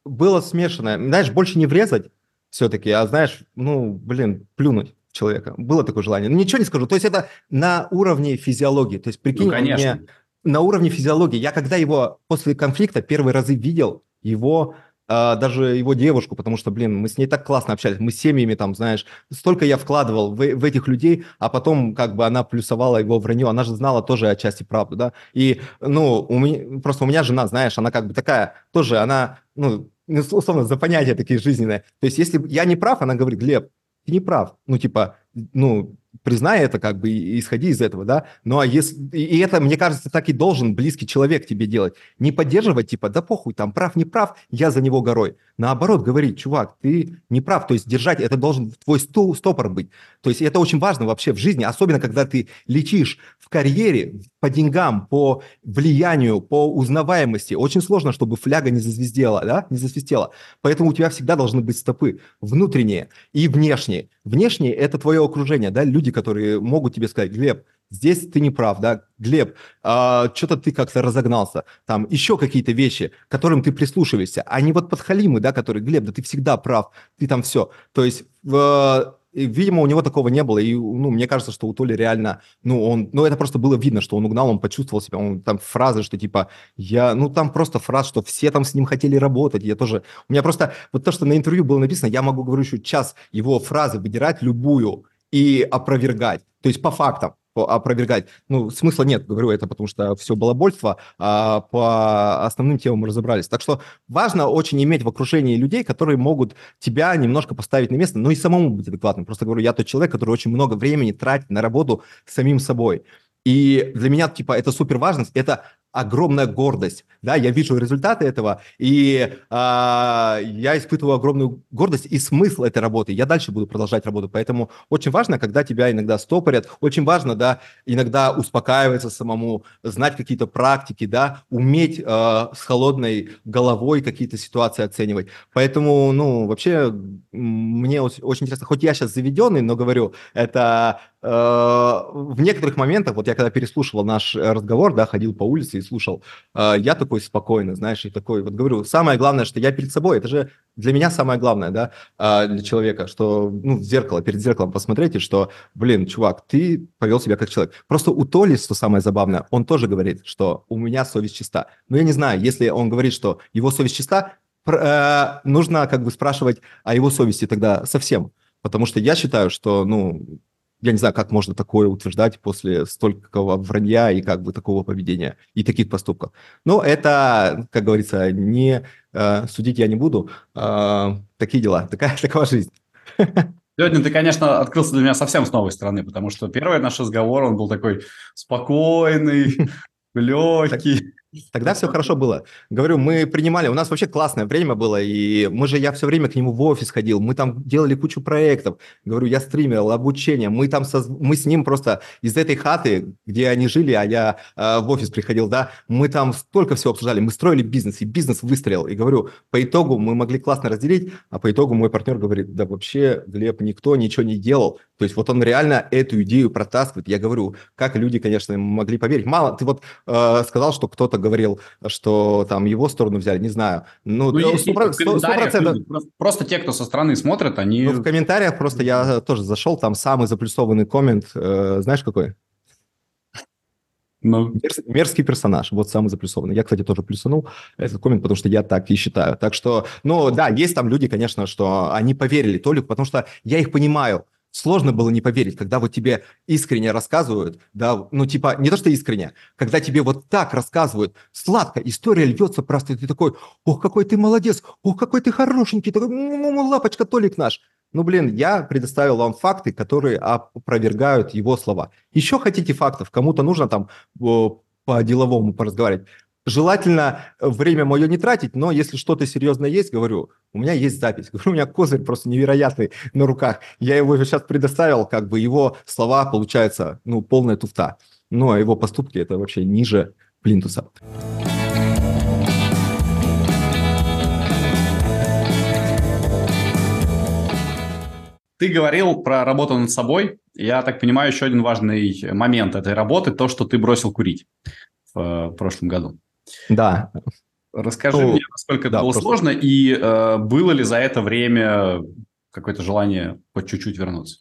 Было смешанное. Знаешь, больше не врезать все-таки, а знаешь, ну, блин, плюнуть человека. Было такое желание. Ну, ничего не скажу. То есть это на уровне физиологии. То есть, прикинь, Ну, он конечно. мне- на уровне физиологии. Я когда его после конфликта первые разы видел, его а, даже его девушку, потому что, блин, мы с ней так классно общались, мы с семьями там, знаешь, столько я вкладывал в, в этих людей, а потом как бы она плюсовала его вранье, она же знала тоже отчасти правду, да, и, ну, у меня, просто у меня жена, знаешь, она как бы такая, тоже она, ну, ну, условно, за понятия такие жизненные, то есть если я не прав, она говорит, Глеб, ты не прав, ну, типа, ну, признай это, как бы, и исходи из этого, да, ну, а если, и это, мне кажется, так и должен близкий человек тебе делать, не поддерживать, типа, да похуй, там, прав, не прав, я за него горой, наоборот, говорить, чувак, ты не прав, то есть держать, это должен твой стул, стопор быть, то есть это очень важно вообще в жизни, особенно когда ты летишь в карьере по деньгам, по влиянию, по узнаваемости, очень сложно, чтобы фляга не зазвездела, да, не засвистела, поэтому у тебя всегда должны быть стопы, внутренние и внешние, внешние – это твое окружение, да, которые могут тебе сказать, Глеб, здесь ты не прав, да, Глеб, а, что-то ты как-то разогнался, там еще какие-то вещи, к которым ты прислушиваешься, а не вот подхалимы, да, которые, Глеб, да ты всегда прав, ты там все, то есть, и, видимо, у него такого не было, и, ну, мне кажется, что у Толи реально, ну, он, ну, это просто было видно, что он угнал, он почувствовал себя, он там фразы, что типа, я, ну, там просто фраз, что все там с ним хотели работать, я тоже, у меня просто, вот то, что на интервью было написано, я могу, говорю, еще час его фразы выдирать любую и опровергать, то есть по фактам, опровергать. Ну, смысла нет, говорю это, потому что все балабольство, а по основным темам мы разобрались. Так что важно очень иметь в окружении людей, которые могут тебя немножко поставить на место, но и самому быть адекватным. Просто говорю, я тот человек, который очень много времени тратит на работу самим собой. И для меня, типа, это супер важность, это огромная гордость, да, я вижу результаты этого, и а, я испытываю огромную гордость и смысл этой работы, я дальше буду продолжать работу, поэтому очень важно, когда тебя иногда стопорят, очень важно, да, иногда успокаиваться самому, знать какие-то практики, да, уметь а, с холодной головой какие-то ситуации оценивать, поэтому, ну, вообще, мне очень интересно, хоть я сейчас заведенный, но говорю, это э, в некоторых моментах, вот я когда переслушивал наш э, разговор, да, ходил по улице и слушал, э, я такой спокойный, знаешь, и такой, вот говорю, самое главное, что я перед собой, это же для меня самое главное, да, э, для человека, что, ну, в зеркало, перед зеркалом посмотреть, и что, блин, чувак, ты повел себя как человек. Просто у Толи, что самое забавное, он тоже говорит, что у меня совесть чиста. Но я не знаю, если он говорит, что его совесть чиста, э, нужно как бы спрашивать о его совести тогда совсем. Потому что я считаю, что, ну, я не знаю, как можно такое утверждать после столького вранья и как бы такого поведения и таких поступков. Но это, как говорится, не э, судить я не буду. Э, такие дела, такая, такова жизнь. Сегодня ты, конечно, открылся для меня совсем с новой стороны, потому что первый наш разговор, он был такой спокойный, легкий. Тогда все хорошо было. Говорю, мы принимали, у нас вообще классное время было, и мы же, я все время к нему в офис ходил, мы там делали кучу проектов. Говорю, я стримил, обучение, мы там, соз- мы с ним просто из этой хаты, где они жили, а я э, в офис приходил, да, мы там столько всего обсуждали, мы строили бизнес, и бизнес выстрелил. И говорю, по итогу мы могли классно разделить, а по итогу мой партнер говорит, да вообще, Глеб, никто ничего не делал. То есть вот он реально эту идею протаскивает. Я говорю, как люди, конечно, могли поверить. Мало, ты вот э, сказал, что кто-то говорил, что там его сторону взяли, не знаю. Ну, Ну, э, есть, сто есть про- в сто- сто комментариях процентов. люди, просто, просто те, кто со стороны смотрят, они... Ну, в комментариях просто я тоже зашел, там самый заплюсованный коммент, э, знаешь какой? Ну. Мерз, мерзкий персонаж, вот самый заплюсованный. Я, кстати, тоже плюсанул этот коммент, потому что я так и считаю. Так что, ну да, есть там люди, конечно, что они поверили Толику, потому что я их понимаю сложно было не поверить, когда вот тебе искренне рассказывают, да, ну типа не то, что искренне, когда тебе вот так рассказывают, сладко, история льется просто, ты такой, ох, какой ты молодец, ох, какой ты хорошенький, такой, лапочка, Толик наш. Ну, блин, я предоставил вам факты, которые опровергают его слова. Еще хотите фактов? Кому-то нужно там по-деловому поразговаривать. Желательно э, время мое не тратить, но если что-то серьезное есть, говорю, у меня есть запись. Говорю, у меня козырь просто невероятный на руках. Я его сейчас предоставил, как бы его слова, получается, ну, полная туфта. Ну, а его поступки – это вообще ниже плинтуса. Ты говорил про работу над собой. Я так понимаю, еще один важный момент этой работы – то, что ты бросил курить в э, прошлом году. Да. Расскажи ну, мне, насколько да, это было просто... сложно, и э, было ли за это время какое-то желание по чуть-чуть вернуться?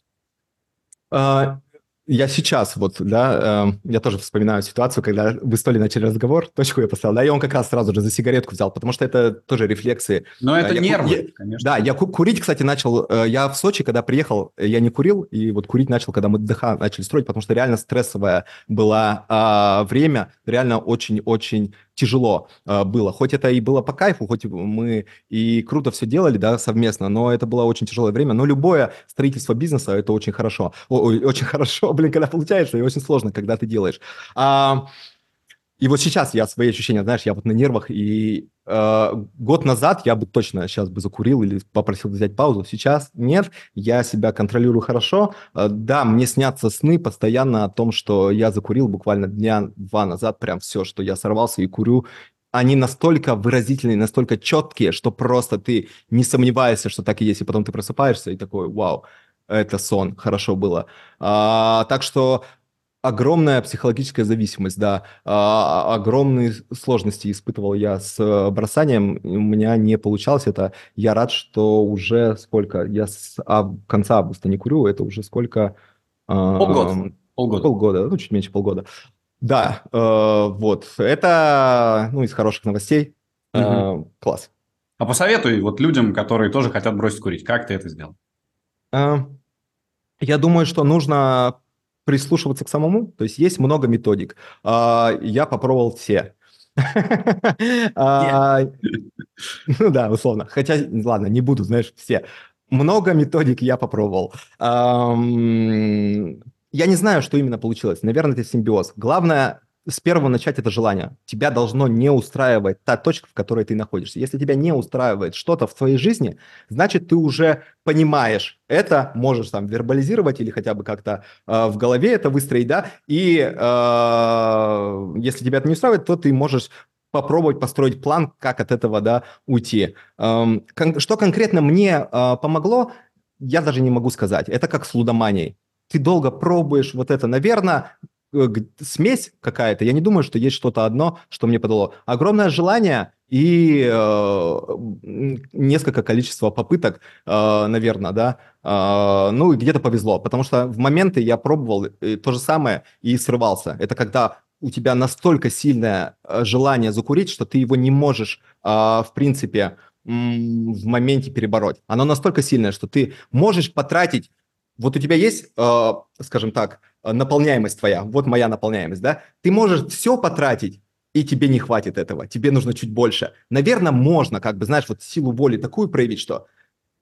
А, я сейчас вот, да, э, я тоже вспоминаю ситуацию, когда вы с начали разговор, точку я поставил, да, и он как раз сразу же за сигаретку взял, потому что это тоже рефлексы. Но это я, нервы, я, конечно. Да, я курить, кстати, начал, э, я в Сочи, когда приехал, я не курил, и вот курить начал, когда мы ДХ начали строить, потому что реально стрессовое было э, время, реально очень-очень тяжело э, было. Хоть это и было по кайфу, хоть мы и круто все делали, да, совместно, но это было очень тяжелое время. Но любое строительство бизнеса – это очень хорошо. Ой, очень хорошо, блин, когда получается, и очень сложно, когда ты делаешь. А, и вот сейчас я свои ощущения, знаешь, я вот на нервах, и э, год назад я бы точно сейчас бы закурил или попросил взять паузу. Сейчас нет, я себя контролирую хорошо. Э, да, мне снятся сны постоянно о том, что я закурил буквально дня два назад, прям все, что я сорвался и курю. Они настолько выразительные, настолько четкие, что просто ты не сомневаешься, что так и есть, и потом ты просыпаешься и такой, вау, это сон, хорошо было. А, так что огромная психологическая зависимость, да, а, огромные сложности испытывал я с э, бросанием, у меня не получалось это. Я рад, что уже сколько, я с а, конца августа не курю, это уже сколько? Полгода. Полгода. Полгода, ну, чуть меньше полгода. Да, э, вот, это, ну, из хороших новостей. Угу. Э, класс. А посоветуй вот людям, которые тоже хотят бросить курить, как ты это сделал? Э, я думаю, что нужно прислушиваться к самому. То есть есть много методик. А, я попробовал все. А, ну да, условно. Хотя, ладно, не буду, знаешь, все. Много методик я попробовал. Я не знаю, что именно получилось. Наверное, это симбиоз. Главное с первого начать это желание. Тебя должно не устраивать та точка, в которой ты находишься. Если тебя не устраивает что-то в твоей жизни, значит, ты уже понимаешь это, можешь там вербализировать или хотя бы как-то э, в голове это выстроить, да, и э, если тебя это не устраивает, то ты можешь попробовать построить план, как от этого, да, уйти. Эм, кон- что конкретно мне э, помогло, я даже не могу сказать. Это как с лудоманией ты долго пробуешь вот это, наверное, смесь какая-то. Я не думаю, что есть что-то одно, что мне подало. Огромное желание и э, несколько количества попыток, э, наверное, да. Э, ну, где-то повезло, потому что в моменты я пробовал э, то же самое и срывался. Это когда у тебя настолько сильное э, желание закурить, что ты его не можешь, э, в принципе, в моменте перебороть. Оно настолько сильное, что ты можешь потратить вот у тебя есть, э, скажем так, наполняемость твоя, вот моя наполняемость, да, ты можешь все потратить, и тебе не хватит этого, тебе нужно чуть больше. Наверное, можно, как бы, знаешь, вот силу воли такую проявить, что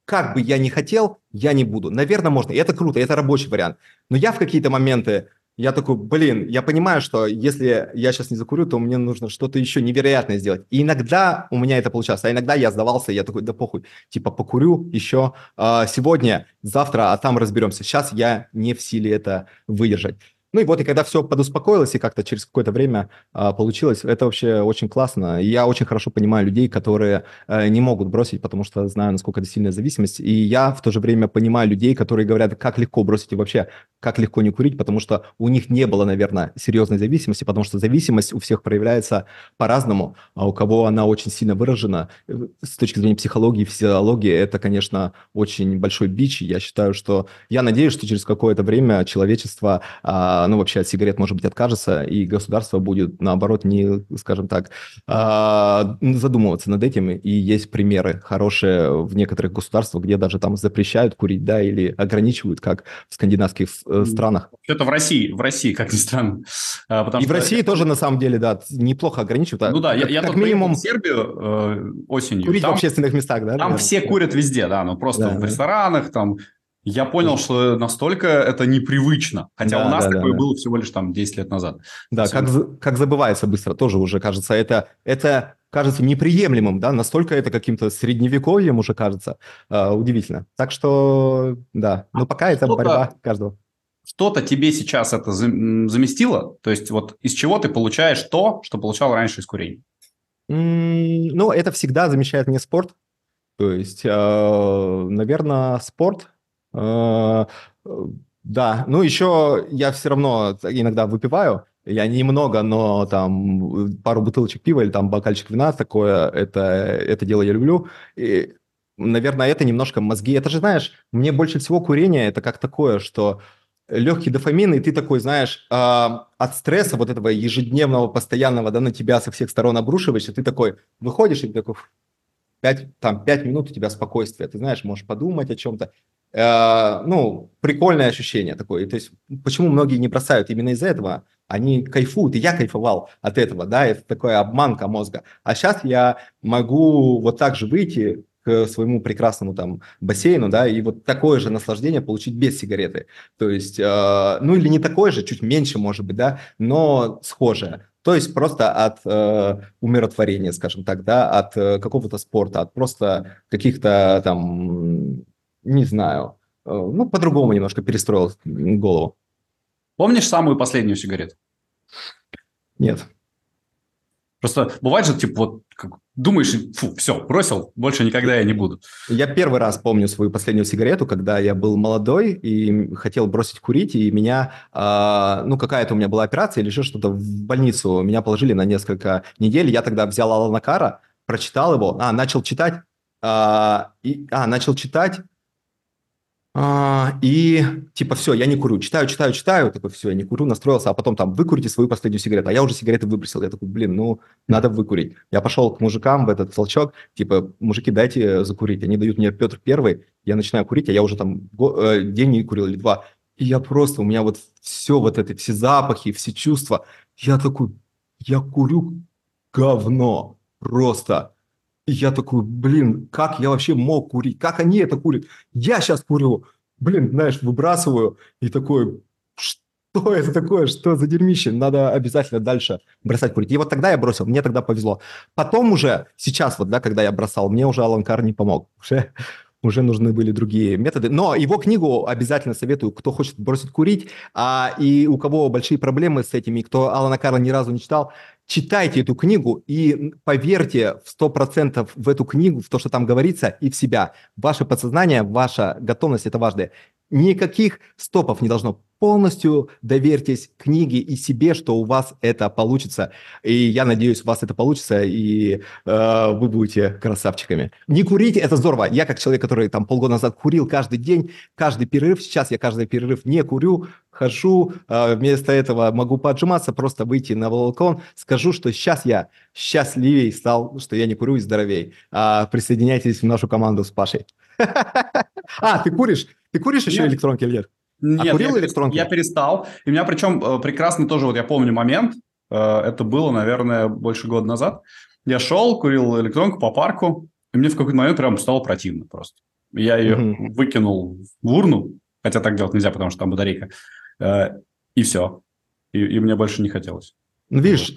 как бы я не хотел, я не буду. Наверное, можно, и это круто, это рабочий вариант. Но я в какие-то моменты я такой, блин, я понимаю, что если я сейчас не закурю, то мне нужно что-то еще невероятное сделать. И иногда у меня это получалось, а иногда я сдавался, я такой, да похуй, типа покурю еще э, сегодня, завтра, а там разберемся. Сейчас я не в силе это выдержать. Ну и вот, и когда все подуспокоилось, и как-то через какое-то время а, получилось, это вообще очень классно. И я очень хорошо понимаю людей, которые а, не могут бросить, потому что знаю, насколько это сильная зависимость. И я в то же время понимаю людей, которые говорят, как легко бросить и вообще, как легко не курить, потому что у них не было, наверное, серьезной зависимости, потому что зависимость у всех проявляется по-разному, а у кого она очень сильно выражена э, с точки зрения психологии, физиологии, это, конечно, очень большой бич. Я считаю, что... Я надеюсь, что через какое-то время человечество, а, ну, вообще от сигарет, может быть, откажется, и государство будет, наоборот, не, скажем так, а, задумываться над этим. И есть примеры хорошие в некоторых государствах, где даже там запрещают курить, да, или ограничивают, как в скандинавских э, странах. Это в России, в России, как ни странно. А, потому и что... в России тоже, на самом деле, да, неплохо ограничивают. А ну да, как, я, я как минимум... в Сербию э, осенью. Курить там, в общественных местах, да? Там наверное? все курят везде, да, ну просто да, в ресторанах, там, я понял, что настолько это непривычно. Хотя да, у нас да, такое да, было всего лишь там 10 лет назад. Да, как, как забывается быстро, тоже уже кажется. Это, это кажется неприемлемым, да, настолько это каким-то средневековьем уже кажется. Э, удивительно. Так что, да, но пока это борьба каждого. Что-то тебе сейчас это заместило? То есть вот из чего ты получаешь то, что получал раньше из курения? ну, это всегда замещает мне спорт. То есть, э, наверное, спорт Э, да, ну еще я все равно иногда выпиваю, я немного, но там пару бутылочек пива или там бокальчик вина, такое, это, это дело я люблю. И, наверное, это немножко мозги. Это же, знаешь, мне больше всего курение, это как такое, что легкий дофамин, и ты такой, знаешь, э, от стресса вот этого ежедневного, постоянного, да, на тебя со всех сторон обрушиваешься, ты такой выходишь и такой, пять, там, пять минут у тебя спокойствие, ты знаешь, можешь подумать о чем-то. Э, ну, прикольное ощущение такое. То есть, почему многие не бросают именно из-за этого? Они кайфуют, и я кайфовал от этого, да, это такая обманка мозга. А сейчас я могу вот так же выйти к своему прекрасному там бассейну, да, и вот такое же наслаждение получить без сигареты. То есть, э, ну или не такое же, чуть меньше, может быть, да, но схожее. То есть просто от э, умиротворения, скажем так, да, от э, какого-то спорта, от просто каких-то там не знаю, э, ну, по-другому немножко перестроил голову. Помнишь самую последнюю сигарету? Нет. Просто бывает же, типа, вот думаешь, фу, все, бросил, больше никогда я не буду. Я первый раз помню свою последнюю сигарету, когда я был молодой и хотел бросить курить, и меня, э, ну, какая-то у меня была операция или еще что-то в больницу, меня положили на несколько недель, я тогда взял Алана Кара, прочитал его, а, начал читать, э, и, а, начал читать, а, и типа все, я не курю, читаю, читаю, читаю, такой все, я не курю, настроился, а потом там выкурите свою последнюю сигарету, а я уже сигареты выбросил, я такой, блин, ну надо выкурить. Я пошел к мужикам в этот толчок, типа, мужики, дайте закурить, они дают мне Петр Первый, я начинаю курить, а я уже там э, день не курил или два, и я просто, у меня вот все вот это, все запахи, все чувства, я такой, я курю говно, просто. Я такой, блин, как я вообще мог курить? Как они это курят? Я сейчас курю. Блин, знаешь, выбрасываю и такой, что это такое? Что за дерьмище? Надо обязательно дальше бросать курить. И вот тогда я бросил, мне тогда повезло. Потом уже, сейчас вот, да, когда я бросал, мне уже Алан Кар не помог. Уже, уже нужны были другие методы. Но его книгу обязательно советую, кто хочет бросить курить, а, и у кого большие проблемы с этими, кто Алана Карла ни разу не читал, читайте эту книгу и поверьте в 100% в эту книгу, в то, что там говорится, и в себя. Ваше подсознание, ваша готовность – это важное. Никаких стопов не должно. Полностью доверьтесь книге и себе, что у вас это получится. И я надеюсь, у вас это получится, и э, вы будете красавчиками. Не курите – это здорово. Я как человек, который там полгода назад курил каждый день, каждый перерыв, сейчас я каждый перерыв не курю, хожу, э, вместо этого могу поджиматься, просто выйти на балкон, скажу, что сейчас я счастливее стал, что я не курю и здоровей. А, присоединяйтесь в нашу команду с Пашей. А, ты куришь? Ты куришь еще электронки или нет? Нет, а курил я, электронки? я перестал. И у меня причем э, прекрасно тоже, вот я помню момент, э, это было, наверное, больше года назад. Я шел, курил электронку по парку, и мне в какой-то момент прям стало противно просто. Я ее mm-hmm. выкинул в урну, хотя так делать нельзя, потому что там батарейка, э, и все. И, и мне больше не хотелось. Ну, видишь,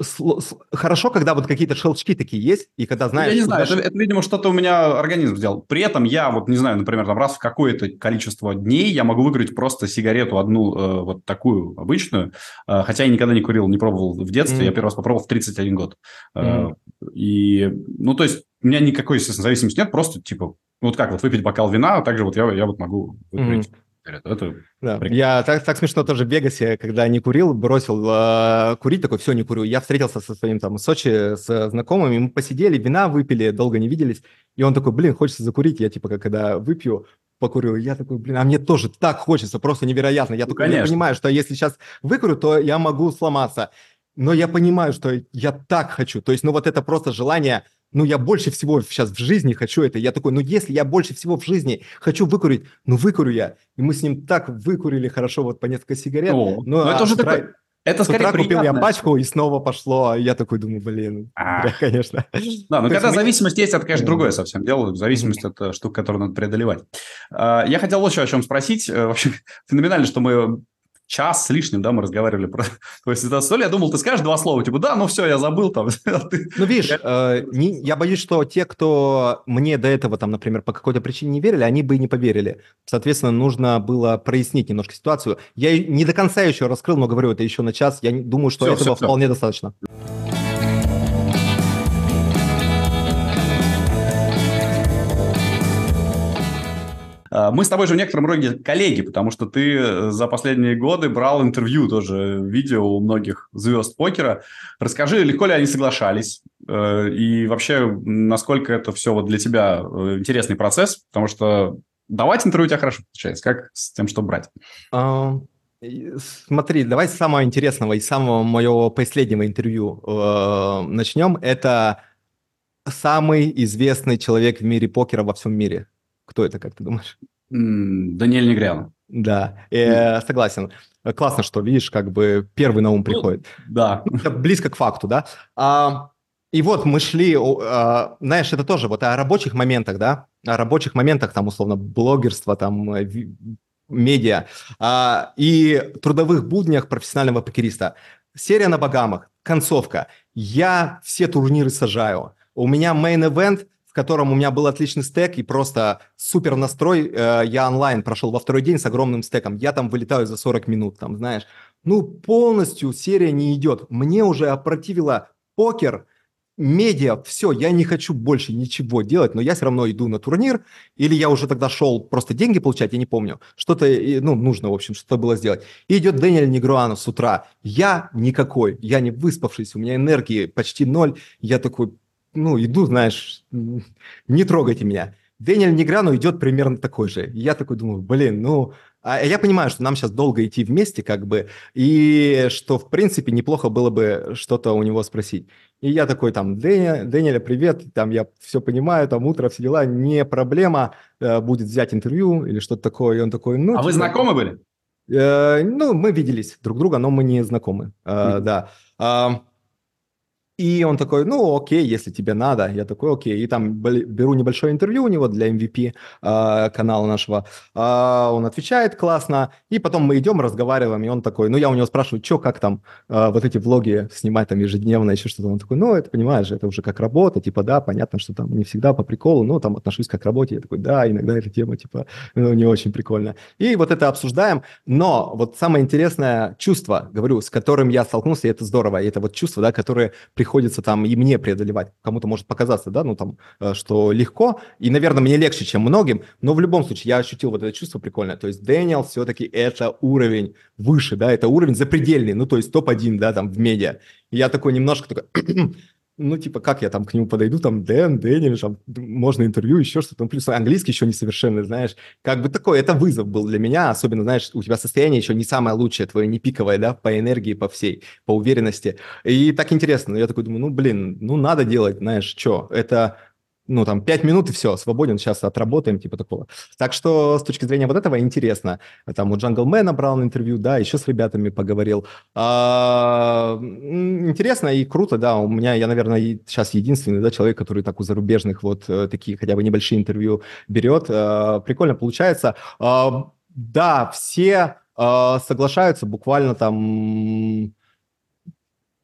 хорошо, когда вот какие-то шелчки такие есть, и когда знаешь... Я не знаю, это, это, видимо, что-то у меня организм сделал. При этом я, вот не знаю, например, там раз в какое-то количество дней я могу выиграть просто сигарету одну, э, вот такую обычную, э, хотя я никогда не курил, не пробовал в детстве, mm-hmm. я первый раз попробовал в 31 год. Mm-hmm. Э, и, ну, то есть у меня никакой, естественно, зависимости нет, просто, типа, вот как вот выпить бокал вина, а также вот я, я вот могу выкурить. Mm-hmm. Это да. Я так, так смешно тоже в Вегасе, когда не курил, бросил э, курить, такой, все, не курю. Я встретился со своим там в Сочи с знакомыми, мы посидели, вина выпили, долго не виделись, и он такой, блин, хочется закурить. Я типа, когда выпью, покурю. Я такой, блин, а мне тоже так хочется, просто невероятно. Я ну, такой, я понимаю, что если сейчас выкурю, то я могу сломаться. Но я понимаю, что я так хочу. То есть, ну вот это просто желание ну, я больше всего сейчас в жизни хочу это. Я такой, ну, если я больше всего в жизни хочу выкурить, ну, выкурю я. И мы с ним так выкурили хорошо вот по несколько сигарет. О, но, но это а уже утра... такой... Это скорее утра купил я пачку, и снова пошло. Я такой думаю, блин, а. конечно. Да, ну когда зависимость есть, это, конечно, другое совсем дело. Зависимость – это штука, которую надо преодолевать. А, я хотел вот еще о чем спросить. Э, вообще, феноменально, что мы час с лишним, да, мы разговаривали про то есть это столь, я думал, ты скажешь два слова, типа, да, ну все, я забыл там. А ну, видишь, э, не, я боюсь, что те, кто мне до этого, там, например, по какой-то причине не верили, они бы и не поверили. Соответственно, нужно было прояснить немножко ситуацию. Я не до конца еще раскрыл, но говорю, это еще на час. Я думаю, что все, этого все, вполне все. достаточно. А, мы с тобой же в некотором роде коллеги, потому что ты э, за последние годы брал интервью тоже, видео у многих звезд покера. Расскажи, легко ли они соглашались? Э, и вообще, насколько это все вот для тебя э, интересный процесс? Потому что давать интервью у тебя хорошо получается. Как с тем, что брать? А, смотри, давай с самого интересного и самого моего последнего интервью э, начнем. Это самый известный человек в мире покера во всем мире. Кто это, как ты думаешь? Даниэль Негрян. Да, э, согласен. Классно, что, видишь, как бы первый на ум ну, приходит. Ну, да. Это близко к факту, да. А, и вот мы шли, а, знаешь, это тоже вот о рабочих моментах, да, о рабочих моментах, там, условно, блогерства, там, э, медиа а, и трудовых буднях профессионального покериста. Серия на Багамах, концовка. Я все турниры сажаю. У меня main-event – котором у меня был отличный стек и просто супер настрой. Э, я онлайн прошел во второй день с огромным стеком. Я там вылетаю за 40 минут, там, знаешь. Ну, полностью серия не идет. Мне уже опротивило покер, медиа, все, я не хочу больше ничего делать, но я все равно иду на турнир, или я уже тогда шел просто деньги получать, я не помню, что-то, ну, нужно, в общем, что было сделать. И идет Дэниэль Негруану с утра, я никакой, я не выспавшийся, у меня энергии почти ноль, я такой, ну, иду, знаешь, не трогайте меня. Дэниэль Неграну идет примерно такой же. Я такой думаю, блин, ну... А я понимаю, что нам сейчас долго идти вместе, как бы, и что, в принципе, неплохо было бы что-то у него спросить. И я такой там, Дэня, Дэниэля, привет, там я все понимаю, там утро, все дела, не проблема, э, будет взять интервью или что-то такое. И он такой, ну... А типа, вы знакомы были? Э, ну, мы виделись друг друга, но мы не знакомы, э, mm-hmm. да. И он такой, ну, окей, если тебе надо. Я такой, окей. И там беру небольшое интервью у него для MVP э, канала нашего. Э, он отвечает классно. И потом мы идем, разговариваем. И он такой, ну, я у него спрашиваю, что, как там э, вот эти влоги снимать там ежедневно, еще что-то. Он такой, ну, это, понимаешь, это уже как работа. Типа, да, понятно, что там не всегда по приколу, но там отношусь как к работе. Я такой, да, иногда эта тема, типа, ну, не очень прикольно. И вот это обсуждаем. Но вот самое интересное чувство, говорю, с которым я столкнулся, и это здорово. И это вот чувство, да, которое приходит приходится там и мне преодолевать. Кому-то может показаться, да, ну там, э, что легко, и, наверное, мне легче, чем многим, но в любом случае я ощутил вот это чувство прикольное. То есть Дэниел все-таки это уровень выше, да, это уровень запредельный, ну то есть топ-1, да, там в медиа. И я такой немножко такой, ну, типа, как я там к нему подойду, там, Дэн, Дэнни, там, можно интервью, еще что-то, ну, плюс английский еще несовершенный, знаешь, как бы такой, это вызов был для меня, особенно, знаешь, у тебя состояние еще не самое лучшее, твое не пиковое, да, по энергии, по всей, по уверенности, и так интересно, я такой думаю, ну, блин, ну, надо делать, знаешь, что, это ну, там, 5 минут и все, свободен, сейчас отработаем, типа такого. Так что с точки зрения вот этого интересно. Там у Джанглмена брал интервью, да, еще с ребятами поговорил. А, интересно и круто, да, у меня, я, наверное, сейчас единственный, да, человек, который так у зарубежных вот э, такие хотя бы небольшие интервью берет. А, прикольно получается. А, да, все а, соглашаются буквально там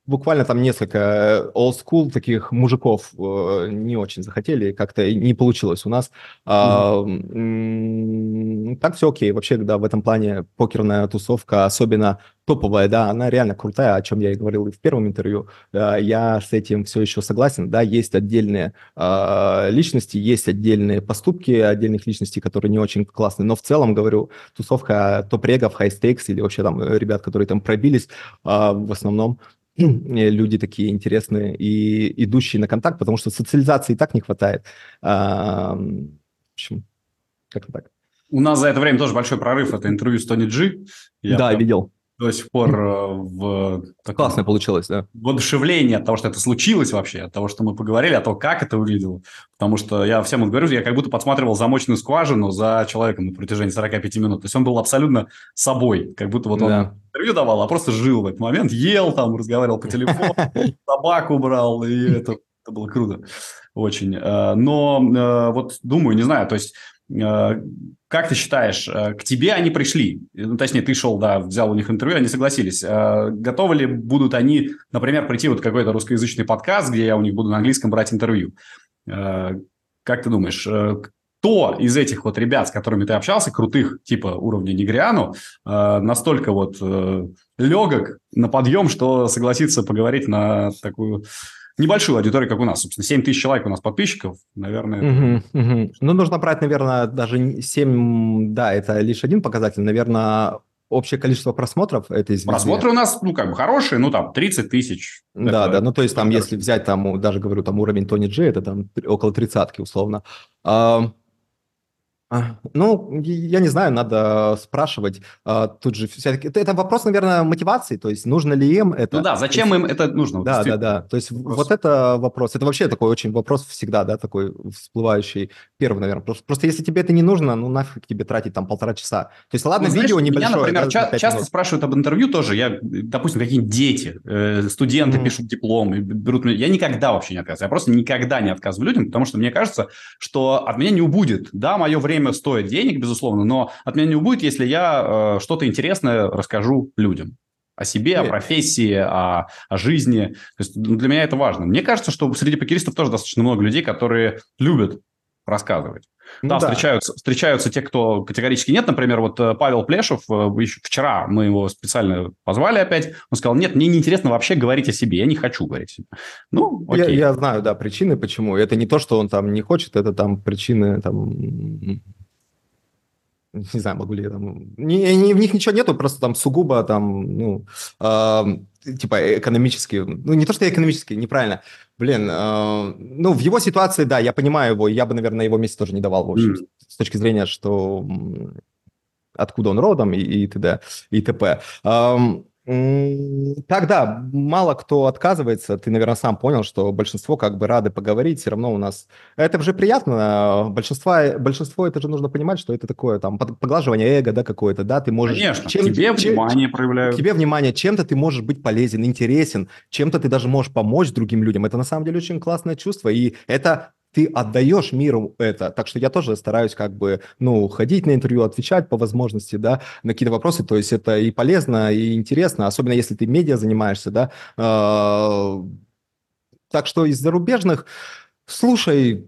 буквально там несколько э, old school таких мужиков э, не очень захотели, как-то не получилось у нас. Mm-hmm. А, так все окей. Вообще, да, в этом плане покерная тусовка, особенно топовая, да, она реально крутая, о чем я и говорил и в первом интервью. Я с этим все еще согласен, да, есть отдельные э, личности, есть отдельные поступки отдельных личностей, которые не очень классные, но в целом, говорю, тусовка топ-регов, хай-стейкс или вообще там ребят, которые там пробились, э, в основном люди такие интересные и идущие на контакт, потому что социализации и так не хватает. А, в общем, как-то так. У нас за это время тоже большой прорыв. Это интервью с Тони Джи. Я да, видел до сих пор э, в... Таком Классно получилось, да. Воодушевлении от того, что это случилось вообще, от того, что мы поговорили, от того, как это выглядело. Потому что я всем говорю, я как будто подсматривал замочную скважину за человеком на протяжении 45 минут. То есть он был абсолютно собой, как будто вот он да. интервью давал, а просто жил в этот момент, ел там, разговаривал по телефону, собаку брал, и это, это было круто очень. Э, но э, вот думаю, не знаю, то есть Э, как ты считаешь, э, к тебе они пришли? Ну, точнее, ты шел, да, взял у них интервью, они согласились. Э, готовы ли будут они, например, прийти вот какой-то русскоязычный подкаст, где я у них буду на английском брать интервью? Как ты думаешь, кто из этих вот ребят, с которыми ты общался, крутых, типа уровня Негриану, настолько вот легок на подъем, что согласится поговорить на такую небольшую аудиторию, как у нас. Собственно, 7 тысяч человек у нас подписчиков, наверное. Угу, угу. Ну, нужно брать, наверное, даже 7, да, это лишь один показатель. Наверное, общее количество просмотров этой звезды. Просмотры у нас, ну, как бы хорошие, ну, там, 30 тысяч. Да, это, да, ну, то есть там, если взять там, даже говорю, там уровень Тони Джей, это там около тридцатки условно. А, ну, я не знаю, надо спрашивать. А, тут же все-таки это вопрос, наверное, мотивации, то есть нужно ли им это. Ну да, зачем есть, им это нужно? Да, да, да. То есть вопрос. вот это вопрос. Это вообще такой очень вопрос всегда, да, такой всплывающий. Первый, наверное. Просто, просто если тебе это не нужно, ну нафиг тебе тратить там полтора часа. То есть ладно, ну, видео знаешь, небольшое. Меня, например, да, ча- часто минут. спрашивают об интервью тоже. Я, допустим, какие-нибудь дети, э, студенты mm. пишут диплом, берут меня. Я никогда вообще не отказываю. Я просто никогда не отказываю людям, потому что мне кажется, что от меня не убудет. Да, мое время стоит денег, безусловно, но от меня не убудет, если я э, что-то интересное расскажу людям о себе, о профессии, о, о жизни. То есть ну, для меня это важно. Мне кажется, что среди покеристов тоже достаточно много людей, которые любят рассказывать. Ну, да, да, встречаются, встречаются те, кто категорически нет. Например, вот э, Павел Плешев, э, вчера мы его специально позвали опять, он сказал, нет, мне неинтересно вообще говорить о себе, я не хочу говорить о себе. Ну, окей. Я, я знаю, да, причины, почему. Это не то, что он там не хочет, это там причины там не знаю, могу ли я там... Не, не, в них ничего нету, просто там сугубо там, ну, э, типа экономически... Ну, не то, что экономически, неправильно. Блин, э, ну, в его ситуации, да, я понимаю его, я бы, наверное, на его месте тоже не давал, в общем, mm. с точки зрения, что откуда он родом и, и т.д. и т.п. Эм, так, да, мало кто отказывается. Ты, наверное, сам понял, что большинство как бы рады поговорить. Все равно у нас... Это же приятно. Большинство, большинство это же нужно понимать, что это такое там поглаживание эго, да, какое-то, да, ты можешь... Конечно, чем, тебе чем, внимание проявляют. Тебе внимание, чем-то ты можешь быть полезен, интересен, чем-то ты даже можешь помочь другим людям. Это на самом деле очень классное чувство, и это ты отдаешь миру это. Так что я тоже стараюсь как бы, ну, ходить на интервью, отвечать по возможности, да, на какие-то вопросы. То есть это и полезно, и интересно, особенно если ты медиа занимаешься, да. А, так что из зарубежных, слушай,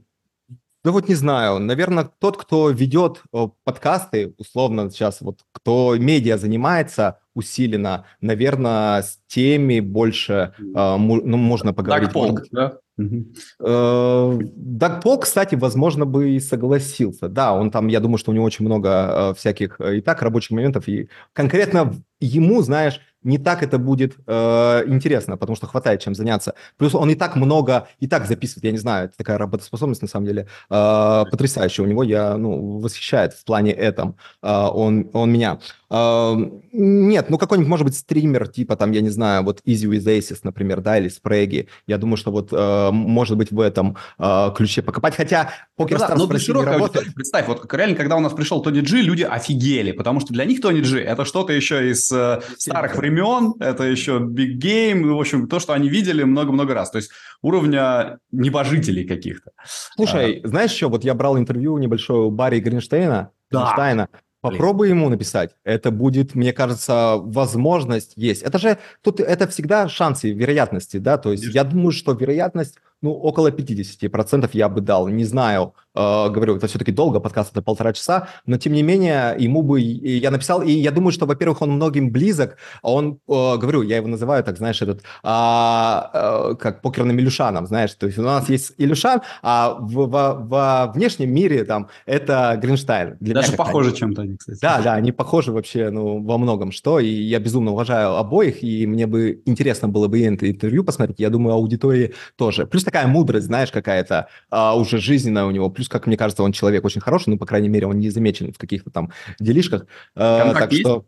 да вот не знаю, наверное, тот, кто ведет подкасты, условно сейчас, вот кто медиа занимается усиленно, наверное, с теми больше, э, ну, можно поговорить. Дагполк, да? Э, Дагпол, кстати, возможно, бы и согласился. Да, он там, я думаю, что у него очень много э, всяких и так рабочих моментов. И конкретно ему, знаешь, не так это будет э, интересно, потому что хватает чем заняться. Плюс он и так много, и так записывает, я не знаю, это такая работоспособность на самом деле э, потрясающая. У него я, ну, восхищает в плане этом э, он, он меня. Нет, ну какой-нибудь, может быть, стример, типа там, я не знаю, вот Easy with Aces, например, да, или Спреги. Я думаю, что вот э, может быть в этом э, ключе покопать. Хотя покер ну, да, но широкая работает. Представь, вот реально, когда у нас пришел Тони Джи, люди офигели, потому что для них Тони Джи это что-то еще из э, старых времен это еще Big Game, в общем, то, что они видели много-много раз. То есть уровня небожителей каких-то. Слушай, а, знаешь что, вот я брал интервью небольшое у Барри Гринштейна, да. Гринштейна Попробуй ему написать. Это будет, мне кажется, возможность есть. Это же тут это всегда шансы, вероятности, да. То есть я думаю, что вероятность ну, около 50% я бы дал. Не знаю, э, говорю, это все-таки долго, подкаст это полтора часа, но тем не менее ему бы я написал, и я думаю, что, во-первых, он многим близок, он, э, говорю, я его называю, так, знаешь, этот, а, э, как покерным Илюшаном, знаешь, то есть у нас есть Илюшан, а в, во, во внешнем мире там это Гринштайн. Для Даже похожи чем-то они, кстати. Да, да, они похожи вообще, ну, во многом что, и я безумно уважаю обоих, и мне бы интересно было бы интервью посмотреть, я думаю, аудитории тоже. Плюс такая мудрость, знаешь, какая-то а, уже жизненная у него. Плюс, как мне кажется, он человек очень хороший, ну, по крайней мере, он не замечен в каких-то там делишках. А, контакт так есть? что...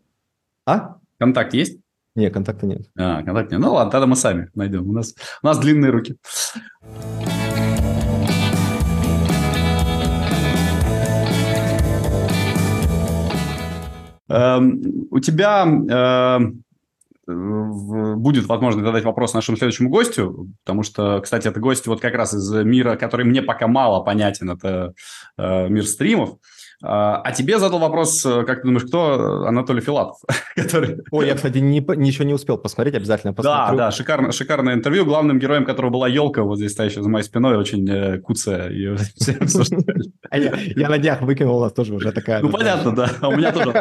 А? Контакт есть? Нет, контакта нет. А, контакт нет. Ну ладно, тогда мы сами найдем. У нас, у нас длинные руки. Эм, у тебя эм, будет возможность задать вопрос нашему следующему гостю, потому что, кстати, это гость вот как раз из мира, который мне пока мало понятен, это э, мир стримов. А, а тебе задал вопрос, э, как ты думаешь, кто Анатолий Филатов? который... Ой, я, кстати, не, ничего не успел посмотреть, обязательно посмотрю. Да, да, шикарно, шикарное интервью. Главным героем которого была елка, вот здесь стоящая за моей спиной, очень э, куцая. Ее а я на днях выкинул, у нас тоже уже такая... Ну, понятно, да. А у меня тоже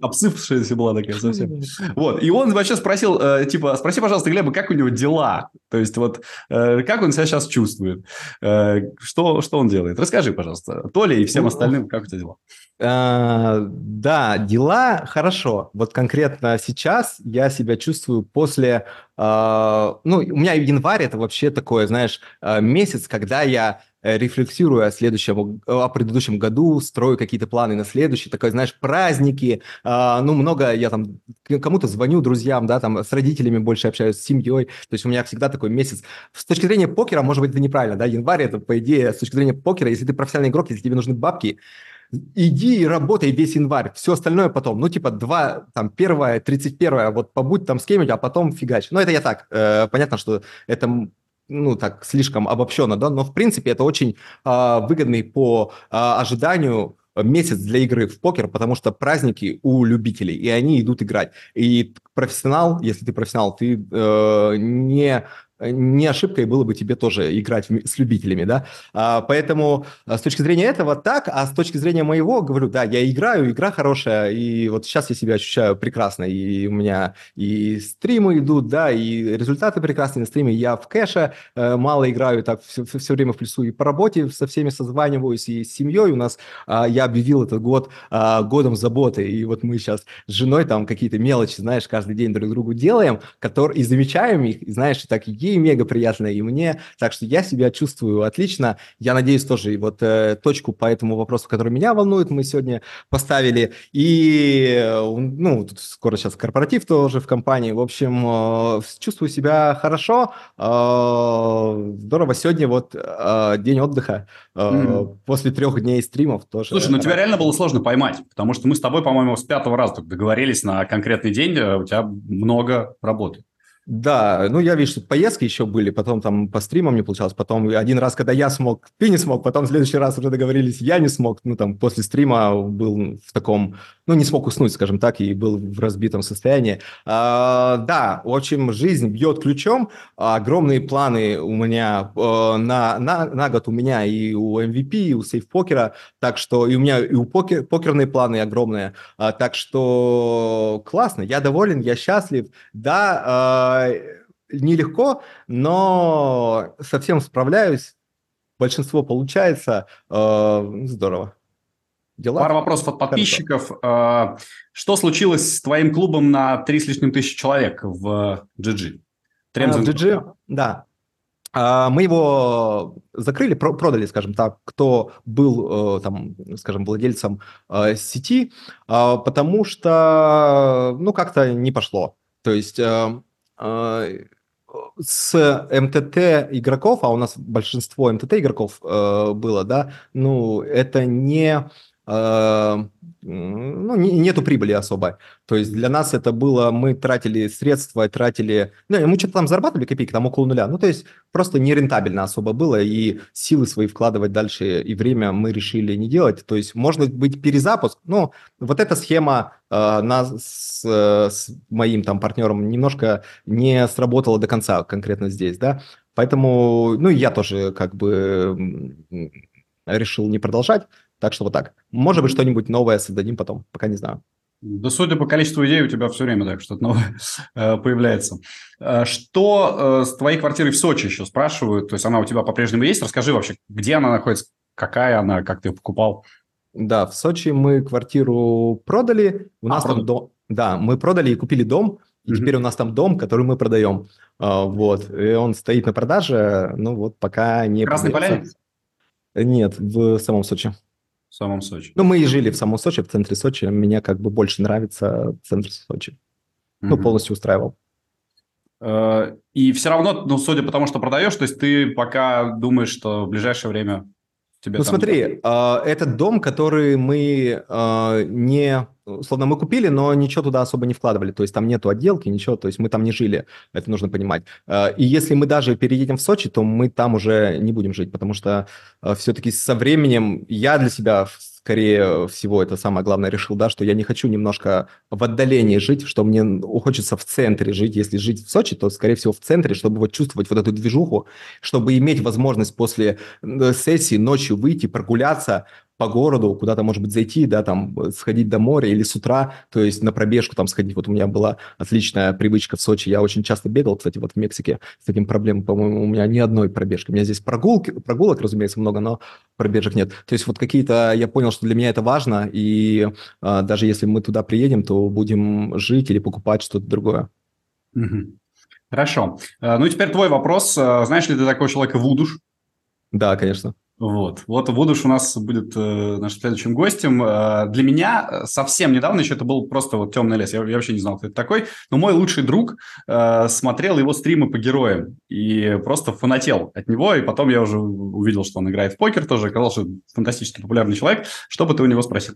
обсыпавшаяся была такая совсем. Вот, и он вообще спросил, э, типа, спроси, пожалуйста, Глеба, как у него дела? То есть вот, как он себя сейчас чувствует? Что, что он делает? Расскажи, пожалуйста, Толя и всем ну, остальным, как у тебя дела? А, да, дела хорошо. Вот конкретно сейчас я себя чувствую после... А, ну, у меня январь – это вообще такое, знаешь, а, месяц, когда я э, рефлексирую о следующем, о предыдущем году, строю какие-то планы на следующий, такой, знаешь, праздники, ну, много, я там кому-то звоню, друзьям, да, там, с родителями больше общаюсь, с семьей, то есть у меня всегда такой месяц. С точки зрения покера, может быть, это неправильно, да, январь – это, по идее, с точки зрения покера, если ты профессиональный игрок, если тебе нужны бабки, иди и работай весь январь, все остальное потом. Ну, типа, два, там, первое, тридцать первое, вот побудь там с кем-нибудь, а потом фигач. Ну, это я так, э, понятно, что это ну, так, слишком обобщенно, да, но, в принципе, это очень э, выгодный по э, ожиданию месяц для игры в покер, потому что праздники у любителей, и они идут играть. И профессионал, если ты профессионал, ты э, не не ошибкой было бы тебе тоже играть с любителями, да. А, поэтому а, с точки зрения этого так, а с точки зрения моего, говорю, да, я играю, игра хорошая, и вот сейчас я себя ощущаю прекрасно, и у меня и стримы идут, да, и результаты прекрасные на стриме, я в кэше э, мало играю, так все, все время в плюсу, и по работе со всеми созваниваюсь, и с семьей у нас, а, я объявил этот год а, годом заботы, и вот мы сейчас с женой там какие-то мелочи, знаешь, каждый день друг другу делаем, которые, и замечаем их, и, знаешь, и так ей мега приятно, и мне. Так что я себя чувствую отлично. Я надеюсь, тоже вот э, точку по этому вопросу, который меня волнует, мы сегодня поставили. И, э, ну, тут скоро сейчас корпоратив тоже в компании. В общем, э, чувствую себя хорошо. Э, здорово. Сегодня вот э, день отдыха. Э, mm. После трех дней стримов тоже. Слушай, ну тебя реально было сложно поймать, потому что мы с тобой, по-моему, с пятого раза договорились на конкретный день, э, у тебя много работы. Да, ну я вижу, что поездки еще были, потом там по стримам не получалось, потом один раз, когда я смог, ты не смог, потом в следующий раз уже договорились, я не смог, ну там после стрима был в таком, ну не смог уснуть, скажем так, и был в разбитом состоянии. А, да, в общем, жизнь бьет ключом, огромные планы у меня э, на, на, на год у меня и у MVP, и у сейф-покера, так что и у меня и у покер, покерные планы огромные, а, так что классно, я доволен, я счастлив, да, нелегко, но совсем справляюсь. Большинство получается. Э, здорово. Дела? Пара вопросов от подписчиков. Хорошо. Э, что случилось с твоим клубом на три с лишним тысячи человек в GG? А, в GG, да. Мы его закрыли, продали, скажем так, кто был, э, там, скажем, владельцем сети, потому что, ну, как-то не пошло. То есть с МТТ игроков, а у нас большинство МТТ игроков э, было, да, ну, это не, э, ну, ну, не, нету прибыли особой. То есть для нас это было, мы тратили средства, тратили, ну, мы что-то там зарабатывали копейки, там около нуля. Ну, то есть просто нерентабельно особо было, и силы свои вкладывать дальше, и время мы решили не делать. То есть может быть перезапуск, но вот эта схема э, нас с, с моим там партнером немножко не сработала до конца конкретно здесь, да. Поэтому, ну, я тоже как бы решил не продолжать. Так что вот так. Может быть, что-нибудь новое создадим потом, пока не знаю. Да, судя по количеству идей, у тебя все время так что-то новое э, появляется. Э, что э, с твоей квартирой в Сочи еще спрашивают? То есть она у тебя по-прежнему есть? Расскажи вообще, где она находится, какая она, как ты ее покупал? Да, в Сочи мы квартиру продали. У а, нас продали. там дом. Да, мы продали и купили дом. И mm теперь у нас там дом, который мы продаем. Вот. И он стоит на продаже. Ну вот пока не... Красный Поляне? Нет, в самом Сочи. В самом Сочи. Ну, мы и жили в самом Сочи, в центре Сочи. Мне как бы больше нравится центр Сочи. mm Ну, полностью устраивал. Э, и все равно, ну, судя по тому, что продаешь, то есть ты пока думаешь, что в ближайшее время тебе Ну, там... смотри, э, этот дом, который мы э, не условно, мы купили, но ничего туда особо не вкладывали, то есть там нету отделки, ничего, то есть мы там не жили, это нужно понимать. Э, и если мы даже переедем в Сочи, то мы там уже не будем жить, потому что э, все-таки со временем я для себя скорее всего, это самое главное, решил, да, что я не хочу немножко в отдалении жить, что мне хочется в центре жить. Если жить в Сочи, то, скорее всего, в центре, чтобы вот чувствовать вот эту движуху, чтобы иметь возможность после э, сессии ночью выйти, прогуляться, по городу, куда-то, может быть, зайти, да, там, сходить до моря или с утра, то есть на пробежку там сходить. Вот у меня была отличная привычка в Сочи. Я очень часто бегал, кстати, вот в Мексике с таким проблемой. По-моему, у меня ни одной пробежки. У меня здесь прогулки, прогулок, разумеется, много, но пробежек нет. То есть вот какие-то, я понял, что для меня это важно, и а, даже если мы туда приедем, то будем жить или покупать что-то другое. Хорошо. А, ну, теперь твой вопрос. А, знаешь ли ты такого человека Вудуш? Да, конечно. Вот, вот Вудуш у нас будет э, нашим следующим гостем. Э, для меня э, совсем недавно еще это был просто вот темный лес. Я, я вообще не знал, кто это такой. Но мой лучший друг э, смотрел его стримы по героям и просто фанател от него. И потом я уже увидел, что он играет в покер тоже. Оказалось, что фантастически популярный человек. Что бы ты у него спросил?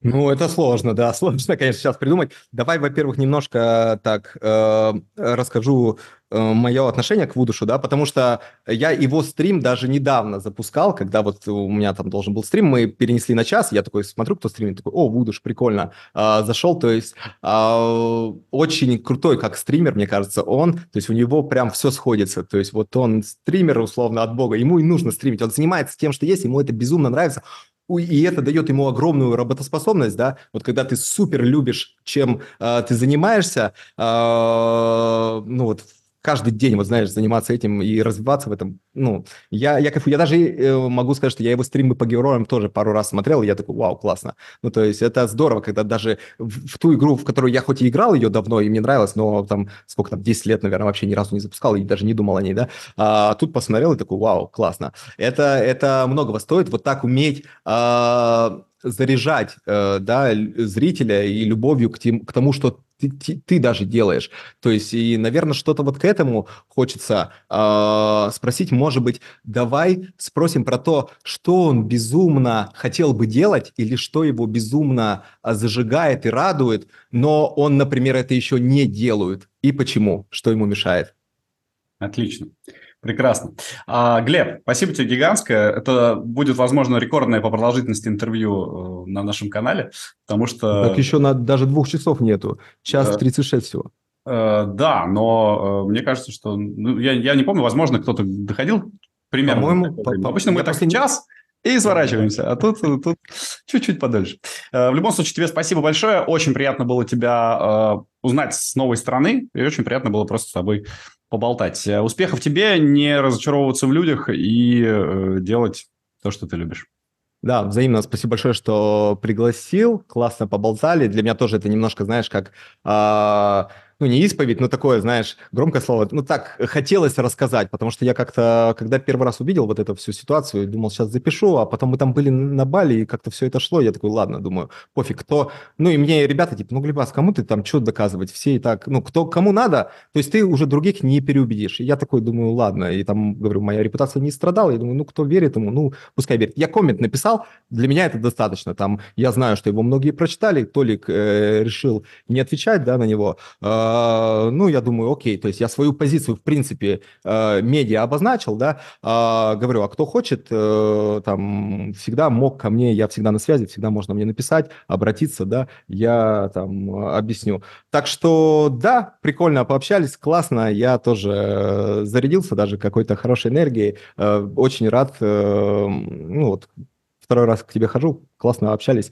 Ну, это сложно, да, сложно, конечно, сейчас придумать. Давай, во-первых, немножко так э, расскажу э, мое отношение к Вудушу, да, потому что я его стрим даже недавно запускал, когда вот у меня там должен был стрим, мы перенесли на час, я такой смотрю, кто стримит, такой, о, Вудуш, прикольно, э, зашел, то есть э, очень крутой как стример, мне кажется, он, то есть у него прям все сходится, то есть вот он стример, условно, от бога, ему и нужно стримить, он занимается тем, что есть, ему это безумно нравится, и это дает ему огромную работоспособность, да, вот когда ты супер любишь, чем э, ты занимаешься, э, ну вот каждый день, вот знаешь, заниматься этим и развиваться в этом, ну, я, я кайфую. Я даже э, могу сказать, что я его стримы по героям тоже пару раз смотрел, и я такой, вау, классно. Ну, то есть это здорово, когда даже в, в ту игру, в которую я хоть и играл ее давно, и мне нравилось, но там, сколько там, 10 лет, наверное, вообще ни разу не запускал, и даже не думал о ней, да, а тут посмотрел и такой, вау, классно. Это, это многого стоит, вот так уметь... А, заряжать э, да, зрителя и любовью к, тем, к тому, что ты, ты, ты даже делаешь. То есть, и, наверное, что-то вот к этому хочется э, спросить. Может быть, давай спросим про то, что он безумно хотел бы делать или что его безумно а, зажигает и радует, но он, например, это еще не делает. И почему? Что ему мешает? Отлично. Прекрасно. А, Глеб, спасибо тебе гигантское. Это будет, возможно, рекордное по продолжительности интервью э, на нашем канале, потому что... Так еще на, даже двух часов нету. Час 36 э, всего. Э, да, но мне кажется, что... Ну, я, я не помню, возможно, кто-то доходил примерно. По-моему... По, Обычно мы так последний... час и сворачиваемся, а тут, тут чуть-чуть подольше. В любом случае, тебе спасибо большое. Очень приятно было тебя узнать с новой стороны, и очень приятно было просто с тобой поболтать. Э, успехов тебе, не разочаровываться в людях и э, делать то, что ты любишь. Да, взаимно. Спасибо большое, что пригласил. Классно поболтали. Для меня тоже это немножко, знаешь, как... Э, ну, не исповедь, но такое, знаешь, громкое слово. Ну, так, хотелось рассказать, потому что я как-то, когда первый раз увидел вот эту всю ситуацию, думал, сейчас запишу, а потом мы там были на Бали, и как-то все это шло, я такой, ладно, думаю, пофиг, кто... Ну, и мне ребята, типа, ну, Глебас, кому ты там что доказывать? Все и так, ну, кто, кому надо, то есть ты уже других не переубедишь. И я такой думаю, ладно, и там, говорю, моя репутация не страдала, я думаю, ну, кто верит ему, ну, пускай верит. Я коммент написал, для меня это достаточно, там, я знаю, что его многие прочитали, Толик э, решил не отвечать, да, на него, э, ну, я думаю, окей, то есть я свою позицию, в принципе, э, медиа обозначил, да, э, говорю, а кто хочет, э, там, всегда мог ко мне, я всегда на связи, всегда можно мне написать, обратиться, да, я там объясню. Так что, да, прикольно пообщались, классно, я тоже э, зарядился даже какой-то хорошей энергией, э, очень рад, ну, вот, второй раз к тебе хожу, классно общались.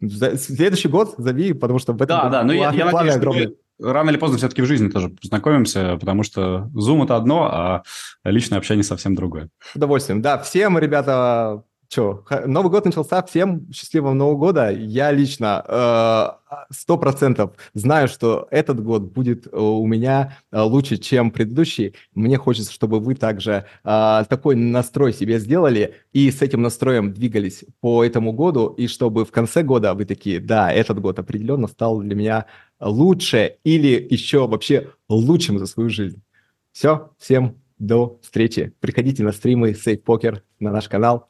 Следующий год зови, потому что в этом да, да, но я, я надеюсь, огромный. рано или поздно все-таки в жизни тоже познакомимся, потому что Zoom это одно, а личное общение совсем другое. С удовольствием. Да, всем, ребята, Че, Новый год начался, всем счастливого Нового года. Я лично э, сто процентов знаю, что этот год будет э, у меня э, лучше, чем предыдущий. Мне хочется, чтобы вы также такой настрой себе сделали и с этим настроем двигались по этому году, и чтобы в конце года вы такие, да, этот год определенно стал для меня лучше или еще вообще лучшим за свою жизнь. Все, всем до встречи. Приходите на стримы Safe Poker на наш канал.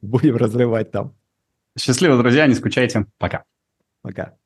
Будем разрывать там. Счастливо, друзья, не скучайте. Пока. Пока.